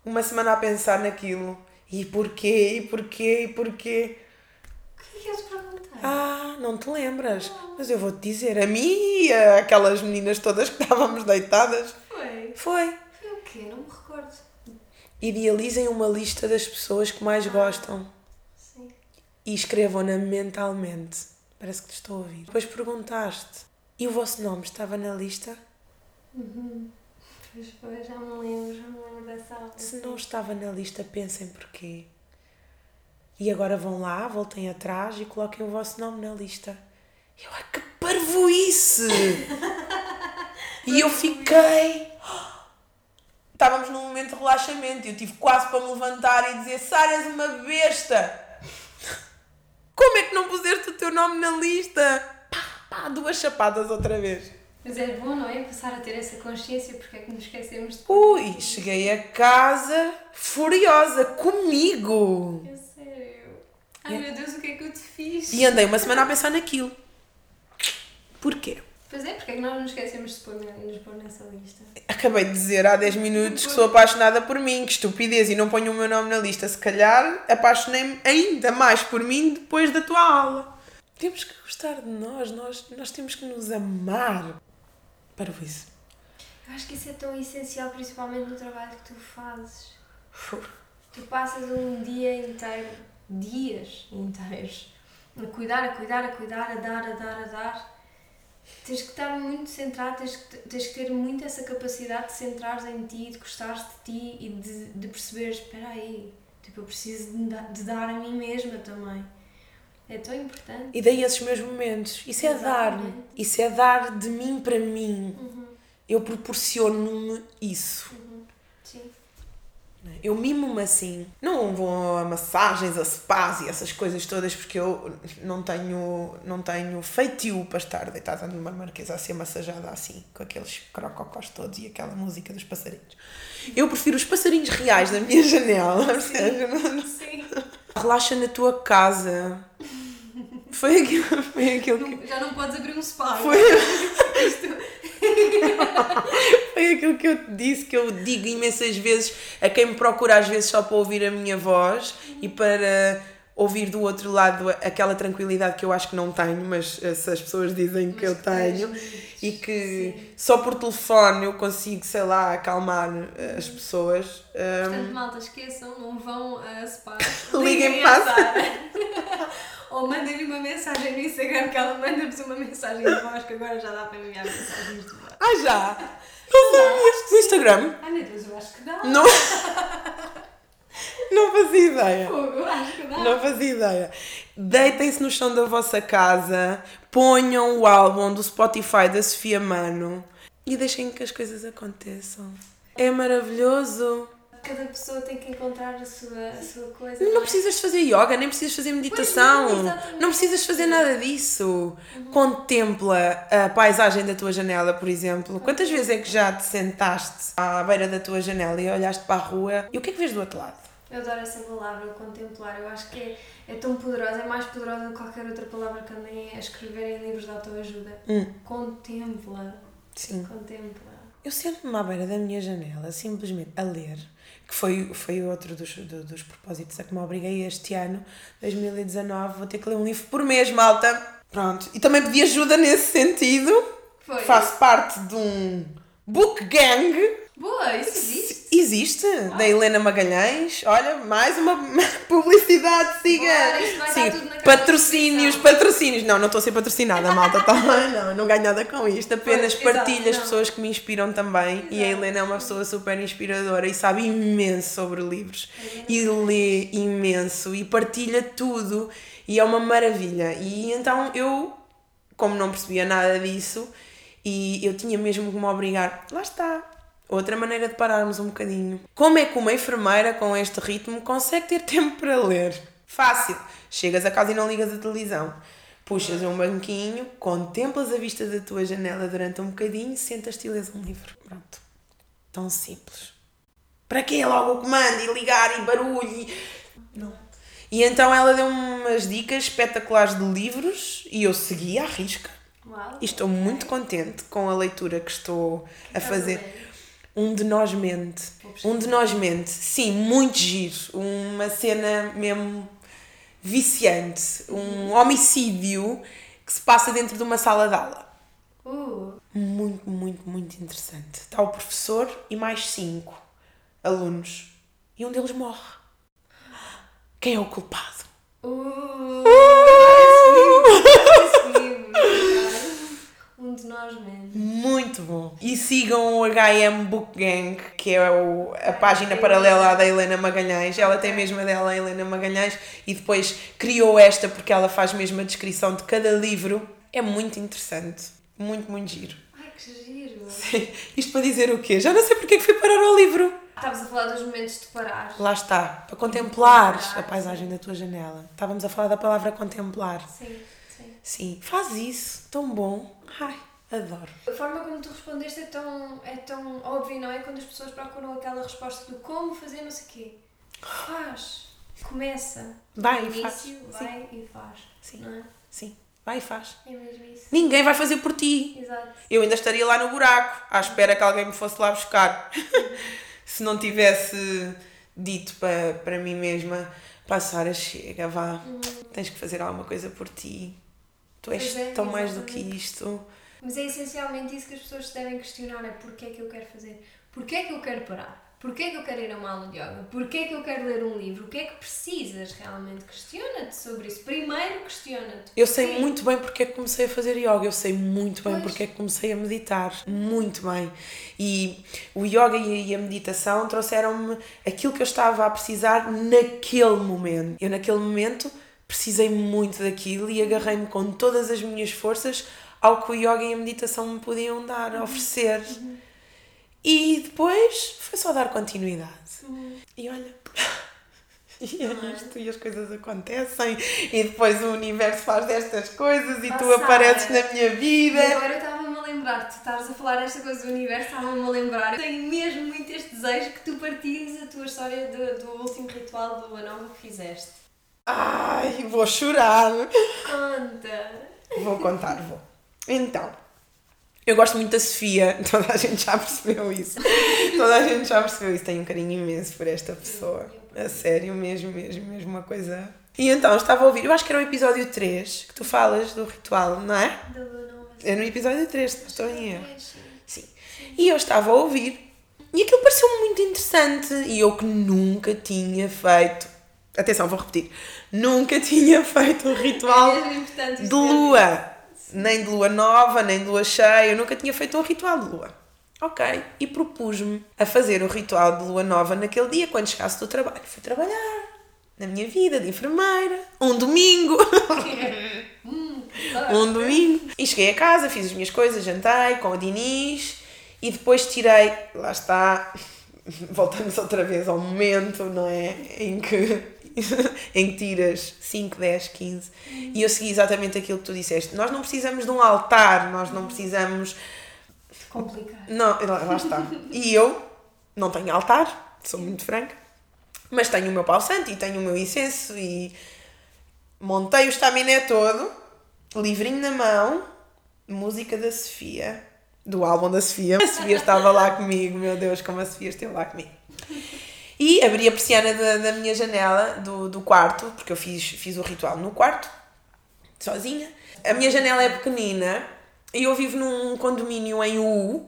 Uma semana a pensar naquilo. E porquê? E porquê? E porquê? O que é que eles? Ah, não te lembras? Mas eu vou-te dizer, a mim e a aquelas meninas todas que estávamos deitadas. Foi. Foi. Foi o quê? Não me recordo. Idealizem uma lista das pessoas que mais gostam Sim. e escrevam-na mentalmente. Parece que te estou a ouvir. Depois perguntaste, e o vosso nome estava na lista? Uhum. Pois foi, já me lembro, já me lembro dessa aula. Se não estava na lista, pensem porquê. E agora vão lá, voltem atrás e coloquem o vosso nome na lista. Eu, ai que parvoíce! e eu fiquei. Estávamos num momento de relaxamento e eu tive quase para me levantar e dizer: Sara, és uma besta! Como é que não puseste o teu nome na lista? Pá, pá, duas chapadas outra vez. Mas é bom, não é? Passar a ter essa consciência porque é que nos esquecemos de. Ui, cheguei a casa furiosa comigo. É sério. Ai meu Deus, o que é que eu te fiz? E andei uma semana a pensar naquilo. Porquê? Pois é, porque é que nós nos esquecemos de pôr, nos pôr nessa lista? Acabei de dizer há 10 minutos que sou apaixonada por mim, que estupidez, e não ponho o meu nome na lista. Se calhar apaixonei-me ainda mais por mim depois da tua aula. Temos que gostar de nós, nós, nós temos que nos amar. Para isso. Eu acho que isso é tão essencial, principalmente no trabalho que tu fazes. Tu passas um dia inteiro, dias inteiros, a cuidar, a cuidar, a cuidar, a dar, a dar, a dar. Tens que estar muito centrado, tens que, tens que ter muito essa capacidade de centrares em ti, de gostares de ti e de, de perceberes, espera aí, tipo, eu preciso de, de dar a mim mesma também. É tão importante. E daí esses meus momentos. Isso é dar-me. Exatamente. Isso é dar de mim para mim. Uhum, Eu proporciono-me isso. uhum, sim. Eu mimo-me assim. Não vou a massagens, a spas e essas coisas todas porque eu não tenho, não tenho feitio para estar deitada numa marquesa a ser massajada assim, com aqueles crococós todos e aquela música dos passarinhos. Eu prefiro os passarinhos reais da minha janela, não- Sim. Relaxa na tua casa. Foi aquilo, foi aquilo que. Não- já não podes abrir um spa. Foi, Isto- foi aquilo que eu te disse, que eu digo imensas vezes a quem me procura, às vezes só para ouvir a minha voz e para ouvir do outro lado aquela tranquilidade que eu acho que não tenho, mas eh, se as pessoas dizem que eu Mas tens tenho muitos, e que sim. só por telefone eu consigo, sei lá, acalmar eh, as pessoas. eh, Portanto, malta, esqueçam, não vão a spa. Liguem para a. Ou mandem-lhe uma mensagem no Instagram que ela manda-vos uma mensagem de voz, que agora já dá para enviar mensagens de voz. Ah, já! Não sabias no Instagram? Ai meu Deus, eu acho que dá. Não, não fazia ideia. Fogo, acho que dá. Não fazia ideia. Deitem-se no chão da vossa casa, ponham o álbum do Spotify da Sofia Mano e deixem que as coisas aconteçam. É maravilhoso. Cada pessoa tem que encontrar a sua, a sua coisa. Não é? precisas de fazer yoga, nem precisas fazer meditação. Pois não, não precisas fazer nada disso. Contempla a paisagem da tua janela, por exemplo. Quantas vezes é que já te sentaste à beira da tua janela e olhaste para a rua e o que é que vês do outro lado? Eu adoro essa palavra, contemplar. Eu acho que é, é tão poderosa, é mais poderosa do que qualquer outra palavra que andem a escrever em livros de autoajuda. Hum. Contempla. Sim. Contempla. Eu sento-me à beira da minha janela, simplesmente a ler, que foi, foi outro dos, do- dos propósitos a que me obriguei este ano, 2019. Vou ter que ler um livro por mês, malta. Pronto. E também pedi ajuda nesse sentido. Foi. Faço parte de um book gang. Boa, isso existe. Existe, da Helena Magalhães. Olha, mais uma publicidade, siga. Dar Siga. Patrocínios, patrocínios. Não, não estou a ser patrocinada, malta. Tá, não, não ganho nada com isto. Apenas Pois, exato, partilho as não. pessoas que me inspiram também. E a Exato. Helena é uma pessoa super inspiradora e sabe imenso sobre livros. E lê imenso e partilha tudo. E é uma maravilha. E então eu, como não percebia nada disso, e eu tinha mesmo que me obrigar. Lá está. Outra maneira de pararmos um bocadinho. Como é que uma enfermeira com este ritmo consegue ter tempo para ler? Fácil. Chegas a casa e não ligas a televisão. Puxas um banquinho, contemplas a vista da tua janela durante um bocadinho, sentas-te e lês um livro. Pronto. Tão simples. Para quê logo o comando e ligar e barulho? E... Não. E então ela deu umas dicas espetaculares de livros e eu segui à risca. Uau. E estou muito contente com a leitura que estou a fazer. Um de nós mente. Um de nós mente. Sim, muito giro. Uma cena mesmo viciante. Um homicídio que se passa dentro de uma sala de aula. Uh, Muito, muito, muito interessante. Está o professor e mais cinco alunos. E um deles morre. Quem é o culpado? uh, esse de nós mesmo. Muito bom. E sigam o HM Book Gang, que é o- a página paralela à da Helena Magalhães. Ela tem mesmo a dela, a Helena Magalhães, e depois criou esta porque ela faz mesmo a descrição de cada livro. É muito interessante. Muito, muito giro. Ai, que giro. Isto para dizer o quê? Já não sei porque é que fui parar ao livro. Estavas a falar dos momentos de parar. Lá está, para contemplares a paisagem da tua janela. Estávamos a falar da palavra contemplar. Sim, sim. Sim, faz isso, tão bom. Ai, adoro. A forma como tu respondeste é tão, é tão óbvio, não é? Quando as pessoas procuram aquela resposta do como fazer não sei o quê. Faz. Começa. Vai e faz. início, Sim. vai e faz. Sim. É? Sim, vai e faz. É mesmo isso. Ninguém vai fazer por ti. Exato. Eu ainda estaria lá no buraco, à espera que alguém me fosse lá buscar. Se não tivesse dito para, para mim mesma, pá, Sara, chega, vá, tens que fazer alguma coisa por ti. Tu és é, tão mais do que exatamente. isto. Mas é essencialmente isso que as pessoas se devem questionar, é porquê é que eu quero fazer? Porquê é que eu quero parar? Porquê é que eu quero ir a uma aula de yoga? Porquê é que eu quero ler um livro? O que é que precisas realmente? Questiona-te sobre isso. Primeiro questiona-te. Eu sei muito bem porque é que comecei a fazer yoga, eu sei muito bem Pois. porque é que comecei a meditar, muito bem. E o yoga e a meditação trouxeram-me aquilo que eu estava a precisar naquele momento. Eu, naquele momento, precisei muito daquilo e agarrei-me com todas as minhas forças ao que o yoga e a meditação me podiam dar, oferecer. E depois foi só dar continuidade. E olha. E é isto, e as coisas acontecem, e depois o universo faz destas coisas, e tu Passar. apareces na minha E vida. agora eu estava-me a lembrar, tu estavas a falar esta coisa do universo, estava-me a lembrar. Tenho mesmo muito este desejo que tu partilhes a tua história do, do último ritual do anão que fizeste. Ai, vou chorar. Conta! Vou contar, vou. Então, eu gosto muito da Sofia, toda a gente já percebeu isso. Toda a gente já percebeu isso. Tenho um carinho imenso por esta pessoa. A sério, mesmo, mesmo, mesmo uma coisa. E então, estava a ouvir, eu acho que era o episódio 3 que tu falas do ritual, não é? É no episódio 3, não estou em erro. Sim. E eu estava a ouvir e aquilo pareceu-me muito interessante e eu que nunca tinha feito. Atenção, vou repetir. Nunca tinha feito um ritual É de lua. Nem de lua nova, nem de lua cheia. Eu nunca tinha feito um ritual de lua. Ok. E propus-me a fazer o ritual de lua nova naquele dia, quando chegasse do trabalho. Fui trabalhar na minha vida de enfermeira. Um domingo. Um domingo. E cheguei a casa, fiz as minhas coisas, jantei com o Diniz e depois tirei, lá está, voltamos outra vez ao momento, não é? Em que, em que tiras 5, 10, 15 e eu segui exatamente aquilo que tu disseste. Nós não precisamos de um altar, nós não precisamos. Complicado. Não, lá lá está. E eu não tenho altar, sou muito franca, mas tenho o meu pau santo e tenho o meu incenso e montei o estaminé todo, livrinho na mão, música da Sofia, do álbum da Sofia. A Sofia estava lá comigo, meu Deus, como a Sofia esteve lá comigo. E abri a persiana da, da minha janela, do, do quarto, porque eu fiz, fiz o ritual no quarto, sozinha. A minha janela é pequenina e eu vivo num condomínio em U.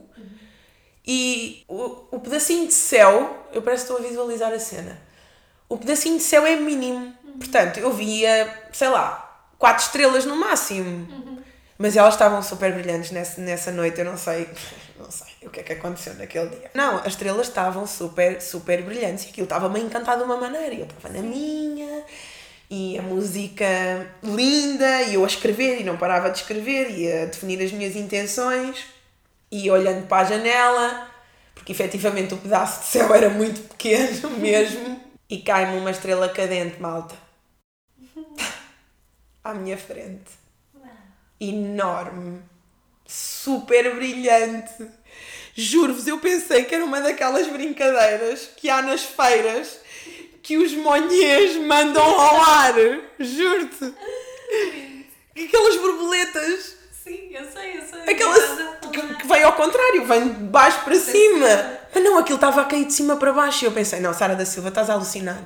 E o, o pedacinho de céu, eu parece que estou a visualizar a cena. O pedacinho de céu é mínimo. Portanto, eu via, sei lá, quatro estrelas no máximo. Mas elas estavam super brilhantes nessa, nessa noite, eu não sei, não sei o que é que aconteceu naquele dia. Não, as estrelas estavam super, super brilhantes e aquilo estava-me encantado de uma maneira. e Eu estava na minha, e a música linda, e eu a escrever, e não parava de escrever, e a definir as minhas intenções, e olhando para a janela, porque efetivamente o pedaço de céu era muito pequeno mesmo, e cai-me uma estrela cadente, malta. À minha frente enorme, super brilhante. Juro-vos, eu pensei que era uma daquelas brincadeiras que há nas feiras que os monhês mandam ao ar. Juro-te. Aquelas borboletas. Sim, eu sei, eu sei. Aquelas que, que vem ao contrário, vem de baixo para cima. Mas não, aquilo estava a cair de cima para baixo. E eu pensei, não, Sara da Silva, estás a alucinar.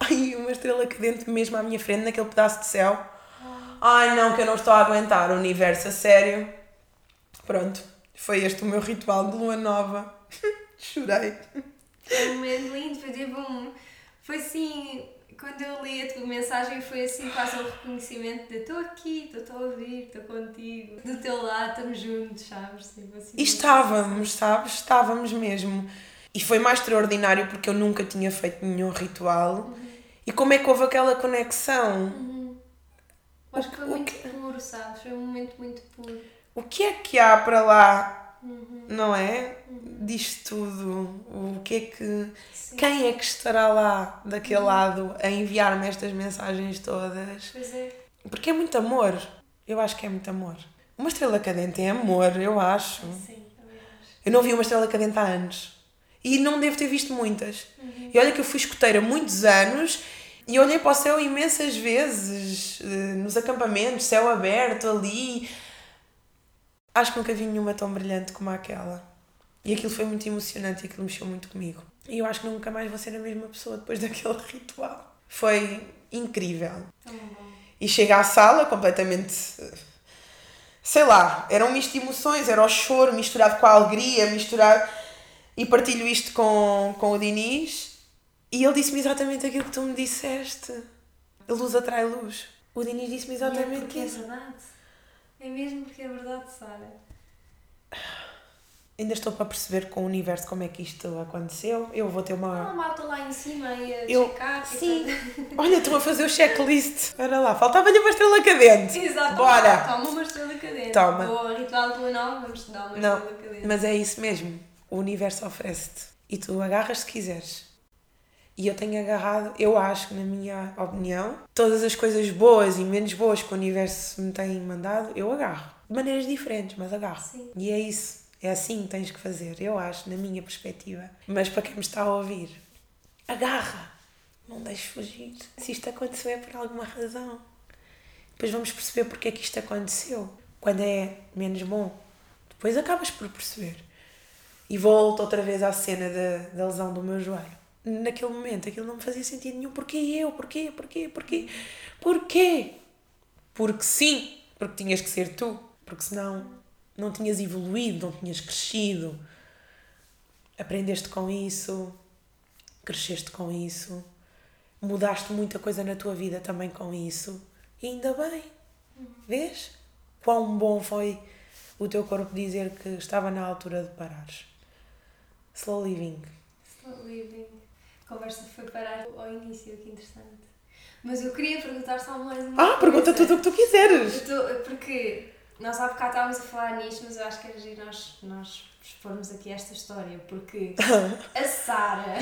Ai, uma estrela cadente mesmo à minha frente, naquele pedaço de céu. Ai não, que eu não estou a aguentar o universo a sério. Pronto, foi este o meu ritual de lua nova. Chorei. Foi um momento lindo, foi tipo um. Foi assim. Quando eu li a tua mensagem, foi assim quase um reconhecimento de estou aqui, estou a ouvir, estou contigo, do teu lado, estamos juntos, sabes? Tipo assim, E estávamos, sabes? Estávamos mesmo. E foi mais extraordinário porque eu nunca tinha feito nenhum ritual. E como é que houve aquela conexão? Acho que foi muito puro, sabes? Foi um momento muito puro. O que é que há para lá? Não é? Disto tudo. O que é que. Sim. Quem é que estará lá daquele lado a enviar-me estas mensagens todas? Pois é. Porque é muito amor. Eu acho que é muito amor. Uma estrela cadente é amor, eu acho. Sim, também acho. Eu não vi uma estrela cadente há anos. E não devo ter visto muitas. E olha que eu fui escoteira muitos anos e olhei para o céu imensas vezes, eh, nos acampamentos, céu aberto ali. Acho que nunca vi nenhuma tão brilhante como aquela. E aquilo foi muito emocionante e aquilo mexeu muito comigo. E eu acho que nunca mais vou ser a mesma pessoa depois daquele ritual. Foi incrível. Bom. E chega à sala completamente. Sei lá, era um misto de emoções, era o choro misturado com a alegria, misturado. E partilho isto com, com o Diniz e ele disse-me exatamente aquilo que tu me disseste. A luz atrai luz. O Diniz disse-me E é exatamente porque é isso. verdade. É mesmo porque é verdade, Sara. Ainda estou para perceber com o universo como é que isto aconteceu. Eu vou ter uma. uma malta lá em cima e a Eu- checar. Sim. Olha, estou a fazer o checklist. Espera lá, faltava-lhe uma estrela cadente. Exato. Bora! Toma uma estrela cadente. Toma. Boa, ritual lua nova, vamos te dar uma Não, estrela cadente. mas é isso mesmo. O universo oferece-te. E tu agarras se quiseres. E eu tenho agarrado, eu acho, na minha opinião, todas as coisas boas e menos boas que o universo me tem mandado, eu agarro. De maneiras diferentes, mas agarro. Sim. E é isso. É assim que tens que fazer, eu acho, na minha perspectiva. Mas para quem me está a ouvir, agarra. Não deixes fugir. Se isto aconteceu é por alguma razão. Depois vamos perceber porque é que isto aconteceu. Quando é menos bom, depois acabas por perceber. E volto outra vez à cena da, da lesão do meu joelho. Naquele momento aquilo não me fazia sentido nenhum. Porquê eu? Porquê? Porquê? Porquê? Porquê? Porque sim, porque tinhas que ser tu. Porque senão não tinhas evoluído, não tinhas crescido. Aprendeste com isso, cresceste com isso, mudaste muita coisa na tua vida também com isso. E ainda bem. Vês? Quão bom foi o teu corpo dizer que estava na altura de parares. Slow living. Living. A conversa foi parar ao início, que interessante. Mas eu queria perguntar só mais uma Ah, pergunta coisa. tudo o que tu quiseres. Tô- porque nós há bocado estávamos a falar nisto, mas eu acho que era giro nós, nós expormos aqui esta história, porque a Sara,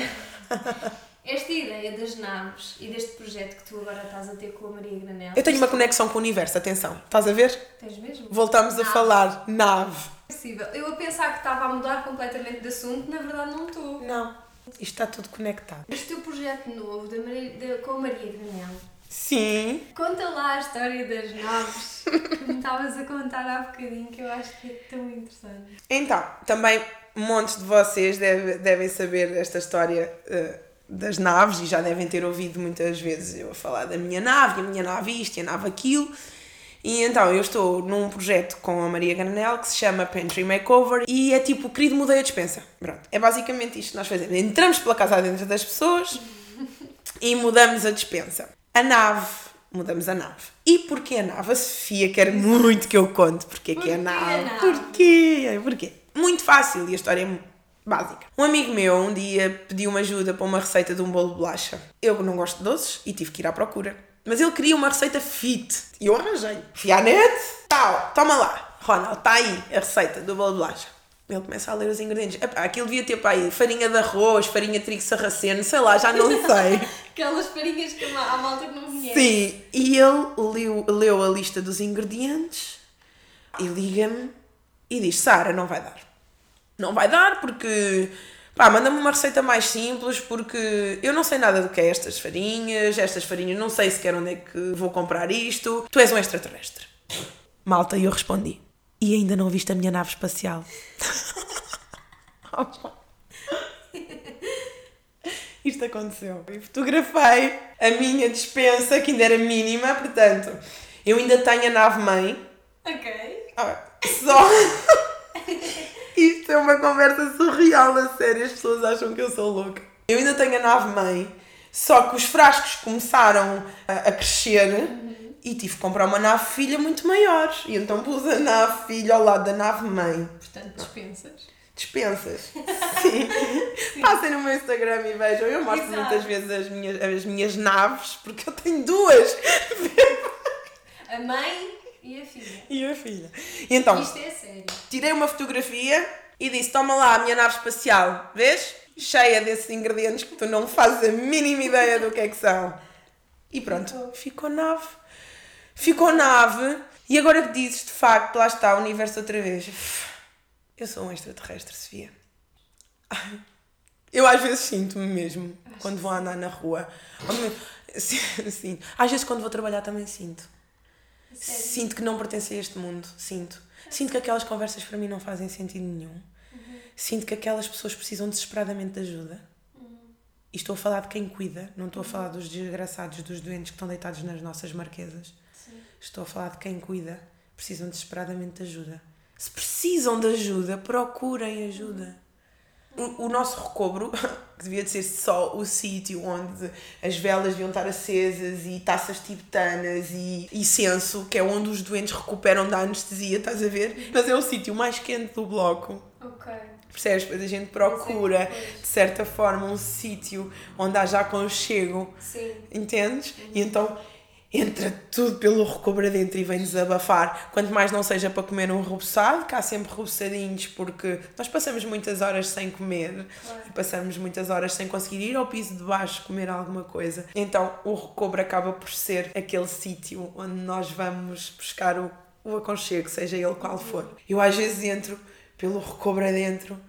esta ideia das naves e deste projeto que tu agora estás a ter com a Maria Granel. Eu tenho uma conexão com o universo, atenção. Estás a ver? Tens mesmo? Voltamos a Nave. falar. Nave. Possível. Eu a pensar que estava a mudar completamente de assunto, na verdade não estou. Não. Isto está tudo conectado. Este teu projeto novo da Maria, da- com a Maria Granel, Sim. conta lá a história das naves que me estavas a contar há bocadinho, que eu acho que é tão interessante. Então, também montes de vocês deve- devem saber esta história eh, das naves e já devem ter ouvido muitas vezes eu a falar da minha nave, e a minha nave isto e a nave aquilo. E então eu estou num projeto com a Maria Granel que se chama Pantry Makeover e é tipo, querido, mudei a despensa. Pronto, é basicamente isto que nós fazemos. Entramos pela casa dentro das pessoas e mudamos a despensa. A nave, mudamos a nave. E porquê a nave? A Sofia quer muito que eu conte porque é que é a nave. nave? Porquê? Porquê? Muito fácil e a história é básica. Um amigo meu um dia pediu uma ajuda para uma receita de um bolo de bolacha. Eu não gosto de doces e tive que ir à procura. Mas ele queria uma receita fit. E eu arranjei. Fui à net, tal, toma lá. Ronald, está aí a receita do bolo de bolacha. Ele começa a ler os ingredientes. Epá, aquilo devia ter para aí farinha de arroz, farinha de trigo sarraceno, sei lá, já não sei. Aquelas farinhas que a a malta que não conhece. Sim, e ele leu, leu a lista dos ingredientes e liga-me e diz: Sara, não vai dar. Não vai dar porque. Pá, manda-me uma receita mais simples porque eu não sei nada do que é estas farinhas, estas farinhas, não sei sequer onde é que vou comprar isto. Tu és um extraterrestre. Malta, e eu respondi: E ainda não viste a minha nave espacial? Isto aconteceu. Eu fotografei a minha dispensa, que ainda era mínima, portanto, eu ainda tenho a nave mãe. Ok. Ah, só. Isto é uma conversa surreal, a sério. As pessoas acham que eu sou louca. Eu ainda tenho a nave mãe, só que os frascos começaram a, a crescer e tive que comprar uma nave filha muito maior. E então pus a nave filha ao lado da nave mãe. Portanto, dispensas. Dispensas. Sim. Passem no meu Instagram e vejam. Eu mostro Exato. muitas vezes as minhas, as minhas naves, porque eu tenho duas. A mãe e a filha. E a filha. E então, Isto é sério. tirei uma fotografia e disse: Toma lá a minha nave espacial, vês? Cheia desses ingredientes que tu não fazes a mínima ideia do que é que são. E pronto, ficou nave. Ficou nave. E agora que dizes, de facto, lá está o universo outra vez. Eu sou um extraterrestre, Sofia. Eu às vezes sinto-me mesmo quando vou andar na rua. Sim, sim. Às vezes quando vou trabalhar também sinto. Sinto que não pertenço a este mundo. Sinto. Sinto que aquelas conversas para mim não fazem sentido nenhum. Sinto que aquelas pessoas precisam desesperadamente de ajuda. E estou a falar de quem cuida, não estou a falar dos desgraçados, dos doentes que estão deitados nas nossas marquesas. Sim. Estou a falar de quem cuida, precisam desesperadamente de ajuda. Se precisam de ajuda, procurem ajuda. O, o nosso recobro, que devia de ser só o sítio onde as velas deviam estar acesas e taças tibetanas e incenso, que é onde os doentes recuperam da anestesia, estás a ver? Mas é o sítio mais quente do bloco. Ok. Percebes? Depois a gente procura, de certa forma, um sítio onde haja aconchego. Sim. Entendes? E então entra tudo pelo recobro dentro e vem desabafar. Quanto mais não seja para comer um rebuçado, que há sempre rebuçadinhos, porque nós passamos muitas horas sem comer e passamos muitas horas sem conseguir ir ao piso de baixo comer alguma coisa. Então o recobro acaba por ser aquele sítio onde nós vamos buscar o, o aconchego, seja ele qual for. Eu às vezes entro pelo recobro adentro,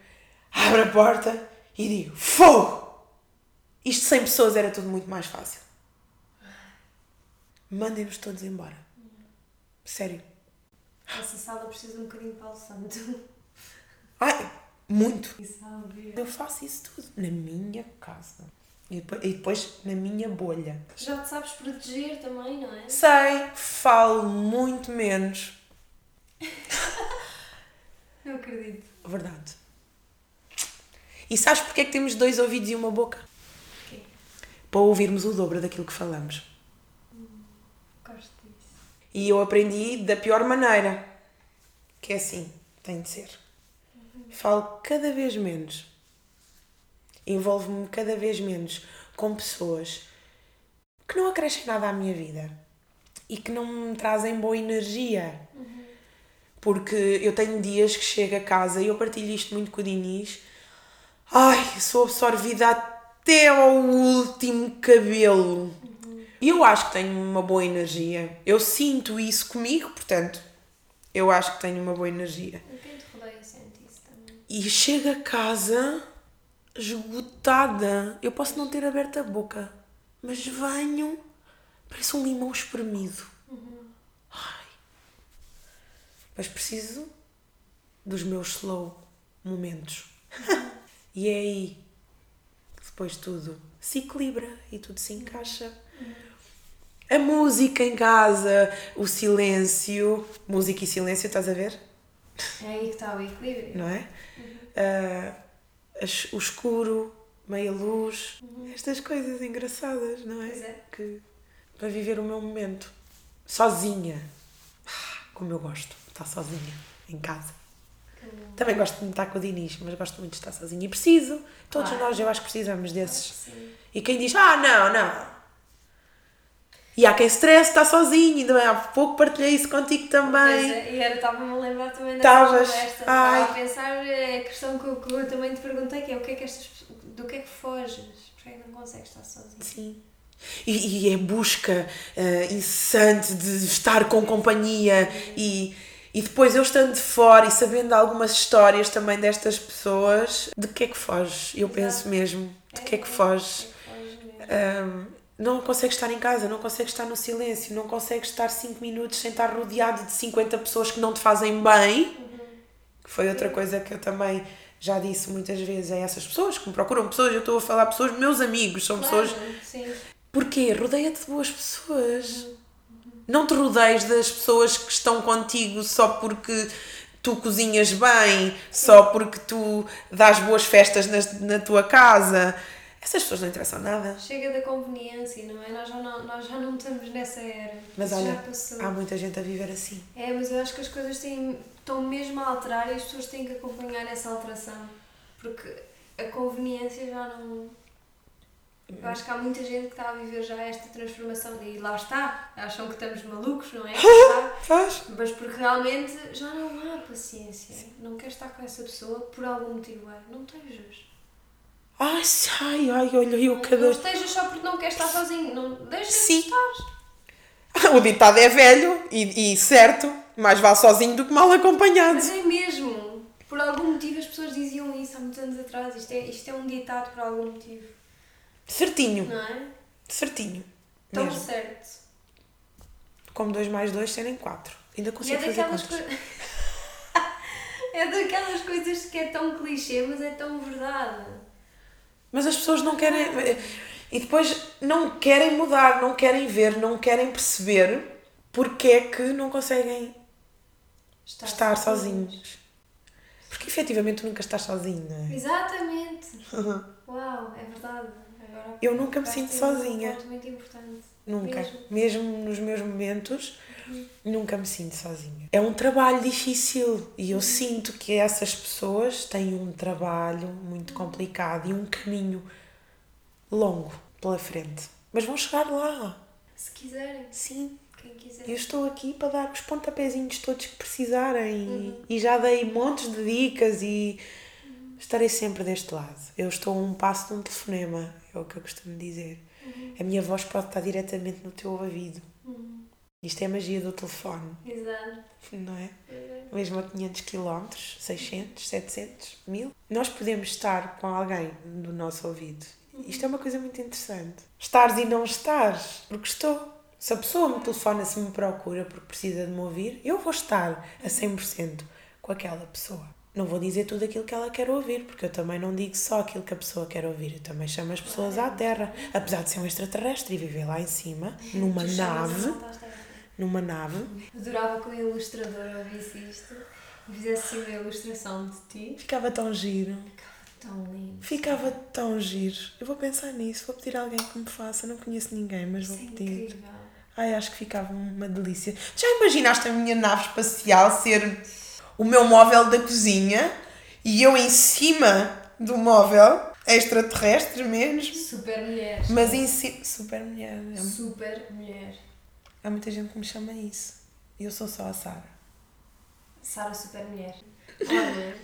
abro a porta e digo: Fogo! Isto sem pessoas era tudo muito mais fácil. Mandem-nos todos embora. Sério. Essa sala precisa um bocadinho de Paulo Santo. Ai, muito. Eu faço isso tudo na minha casa. E depois, e depois na minha bolha. Já te sabes proteger também, não é? Sei, falo muito menos. Eu acredito. Verdade. E sabes porque é que temos dois ouvidos e uma boca? Para ouvirmos o dobro daquilo que falamos. E eu aprendi da pior maneira. Que é assim, tem de ser. Falo cada vez menos. Envolvo-me cada vez menos com pessoas que não acrescem nada à minha vida e que não me trazem boa energia. Porque eu tenho dias que chego a casa e eu partilho isto muito com o Diniz. Ai, sou absorvida até ao último cabelo. E eu acho que tenho uma boa energia. Eu sinto isso comigo, portanto, eu acho que tenho uma boa energia. E quem te rodeia sente isso também. E chego a casa esgotada. Eu posso não ter aberto a boca, mas venho, parece um limão espremido. Ai. Mas preciso dos meus slow momentos. e é aí que depois tudo se equilibra e tudo se encaixa. A música em casa, o silêncio. Música e silêncio, estás a ver? É aí que está o equilíbrio. Não é? Ah, as- o escuro, meia luz. Estas coisas engraçadas, não é? Pois é. Que, para viver o meu momento. Sozinha. Ah, Como eu gosto de estar sozinha em casa. Também gosto de estar com o Dinis, mas gosto muito de estar sozinha. E preciso. Todos Claro. nós, eu acho que precisamos desses. Sim. E quem diz, ah, não, não. E há quem stress, está sozinho. Ainda bem, há pouco partilhei isso contigo Pois também. é, e era, estava-me a lembrar também dessa conversa. ai. Estava a pensar é a questão que eu, que eu também te perguntei, que é o que é que estas, do que é que foges? Porque é que não consegues estar sozinho? Sim. E, e é busca eh, incessante de estar com companhia e, e depois eu estando de fora e sabendo algumas histórias também destas pessoas, de que é que foges? Eu penso mesmo, de que é que foges? É que foges mesmo. Não consegues estar em casa, não consegues estar no silêncio, não consegues estar 5 minutos sem estar rodeado de 50 pessoas que não te fazem bem. Que foi outra coisa que eu também já disse muitas vezes a essas pessoas que me procuram pessoas, eu estou a falar pessoas, meus amigos, são pessoas Claro, sim. Porquê? Rodeia-te de boas pessoas. Não te rodeies das pessoas que estão contigo só porque tu cozinhas bem, só porque tu dás boas festas nas- na, tua casa. Essas pessoas não interessam nada. Chega da conveniência, não é? Nós já não, nós já não estamos nessa era. Mas Isso olha, já passou. há muita gente a viver assim. É, mas eu acho que as coisas têm, estão mesmo a alterar e as pessoas têm que acompanhar essa alteração. Porque a conveniência já não. Eu acho que há muita gente que está a viver já esta transformação e lá está. Acham que estamos malucos, não é? Faz? Mas porque realmente já não há paciência. Não queres estar com essa pessoa por algum motivo. É. Não estejas. Ai, ai, ai, olha, eu Não cada. estejas só porque não queres estar sozinho. Não, deixa Sim. de estar. O ditado é velho e, e certo, mais vale sozinho do que mal acompanhado. Mas é mesmo. Por algum motivo as pessoas diziam isso há muitos anos atrás. Isto é, isto é um ditado por algum motivo. Certinho, Não é? certinho. Tão Mesmo. certo. Como 2 mais 2 serem 4. Ainda E é consigo fazer contas. coisas. é daquelas coisas que é tão clichê, mas é tão verdade. Mas as pessoas não querem. E depois não querem mudar, não querem ver, não querem perceber porque é que não conseguem estar sozinhos. Porque efetivamente tu nunca estás sozinho, não é? Exatamente. Uau, é verdade. Agora Eu nunca me sinto sozinha. Muito importante. Nunca. Mesmo. Mesmo nos meus momentos, nunca me sinto sozinha. É um trabalho difícil e eu sinto que essas pessoas têm um trabalho muito complicado e um caminho longo pela frente. Mas vão chegar lá. Se quiserem, Sim. quem quiser. Eu estou aqui para dar os pontapézinhos todos que precisarem e, e já dei montes de dicas e estarei sempre deste lado. Eu estou a um passo de um telefonema, é o que eu costumo dizer. A minha voz pode estar diretamente no teu ouvido. Isto é a magia do telefone, Exato. não é? Mesmo a 500 km, 600, 700, 1000. Nós podemos estar com alguém no nosso ouvido. Isto é uma coisa muito interessante. Estares e não estares, porque estou. Se a pessoa me telefona, se me procura porque precisa de me ouvir, eu vou estar a 100% com aquela pessoa. Não vou dizer tudo aquilo que ela quer ouvir, porque eu também não digo só aquilo que a pessoa quer ouvir. Eu também chamo as pessoas à Terra. Apesar de ser um extraterrestre e viver lá em cima, numa nave, numa nave, Adorava que o ilustrador ouvisse isto e fizesse uma ilustração de ti. ficava tão giro. Tão lindo. Ficava tão giro. Eu vou pensar nisso, vou pedir a alguém que me faça. Não conheço ninguém, mas vou Isso é pedir. incrível. Ai, acho que ficava uma delícia. Já imaginaste a minha nave espacial ser o meu móvel da cozinha e eu em cima do móvel, extraterrestre mesmo, Super mulher. mas em cima. Super mulher. é Super mulher. Há muita gente que me chama isso. E eu sou só a Sara. Sara Super Mulher. Olha,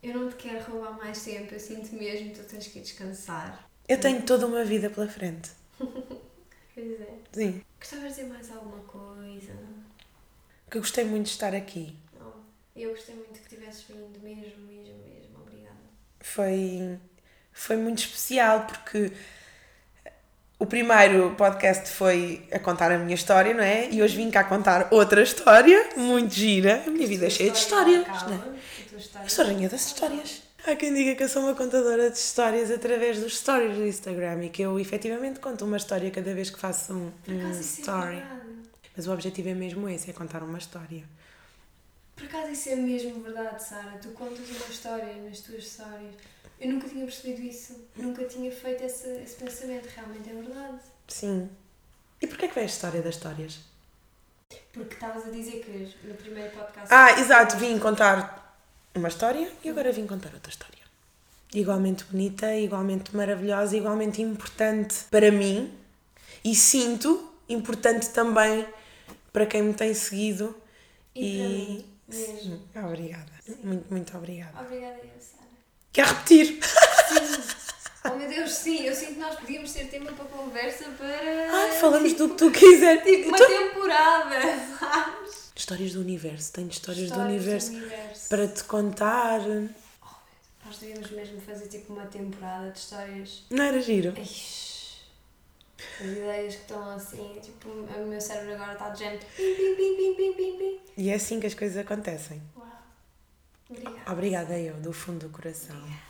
eu não te quero roubar mais tempo, eu sinto mesmo que tu tens que ir descansar. Eu tenho toda uma vida pela frente. Pois é. Sim. Gostavas de dizer mais alguma coisa? Que eu gostei muito de estar aqui. Não. Eu gostei muito que tivesses vindo, mesmo, mesmo, mesmo. Obrigada. foi, foi muito especial porque o primeiro podcast foi a contar a minha história, não é? E hoje vim cá contar outra história muito gira. A minha vida é cheia de histórias, não é? Sou rainha das histórias. Há quem diga que eu sou uma contadora de histórias através dos stories do Instagram e que eu efetivamente conto uma história cada vez que faço um, um é story. Mas o objetivo é mesmo esse, é contar uma história. Por acaso isso é mesmo verdade, Sara. Tu contas uma história nas tuas histórias. Eu nunca tinha percebido isso. Nunca tinha feito esse, esse pensamento. Realmente é verdade. Sim. E porquê que vem a história das histórias? Porque estavas a dizer que no primeiro podcast. Ah, exato, vim contar uma história e agora vim contar outra história. Igualmente bonita, igualmente maravilhosa, igualmente importante para mim e sinto importante também para quem me tem seguido. E mim mesmo. Sim, obrigada. Muito, muito obrigada. Obrigada, eu, Sara. Quer repetir? Sim. Oh meu Deus, sim. Eu sinto que nós podíamos ter tema para conversa para. Ai, falamos do que tu quiser. Tipo uma Então- temporada, sabes? Histórias do universo, tenho histórias, do Histórias universo universo. para te contar. Nós devíamos mesmo fazer tipo uma temporada de histórias. Não era giro? Ixi, as ideias que estão assim, tipo, o meu cérebro agora está de género. Pim, pim, pim, pim, pim, pim, pim. E é assim que as coisas acontecem. Uau. Obrigada. Obrigada eu, do fundo do coração. Obrigada.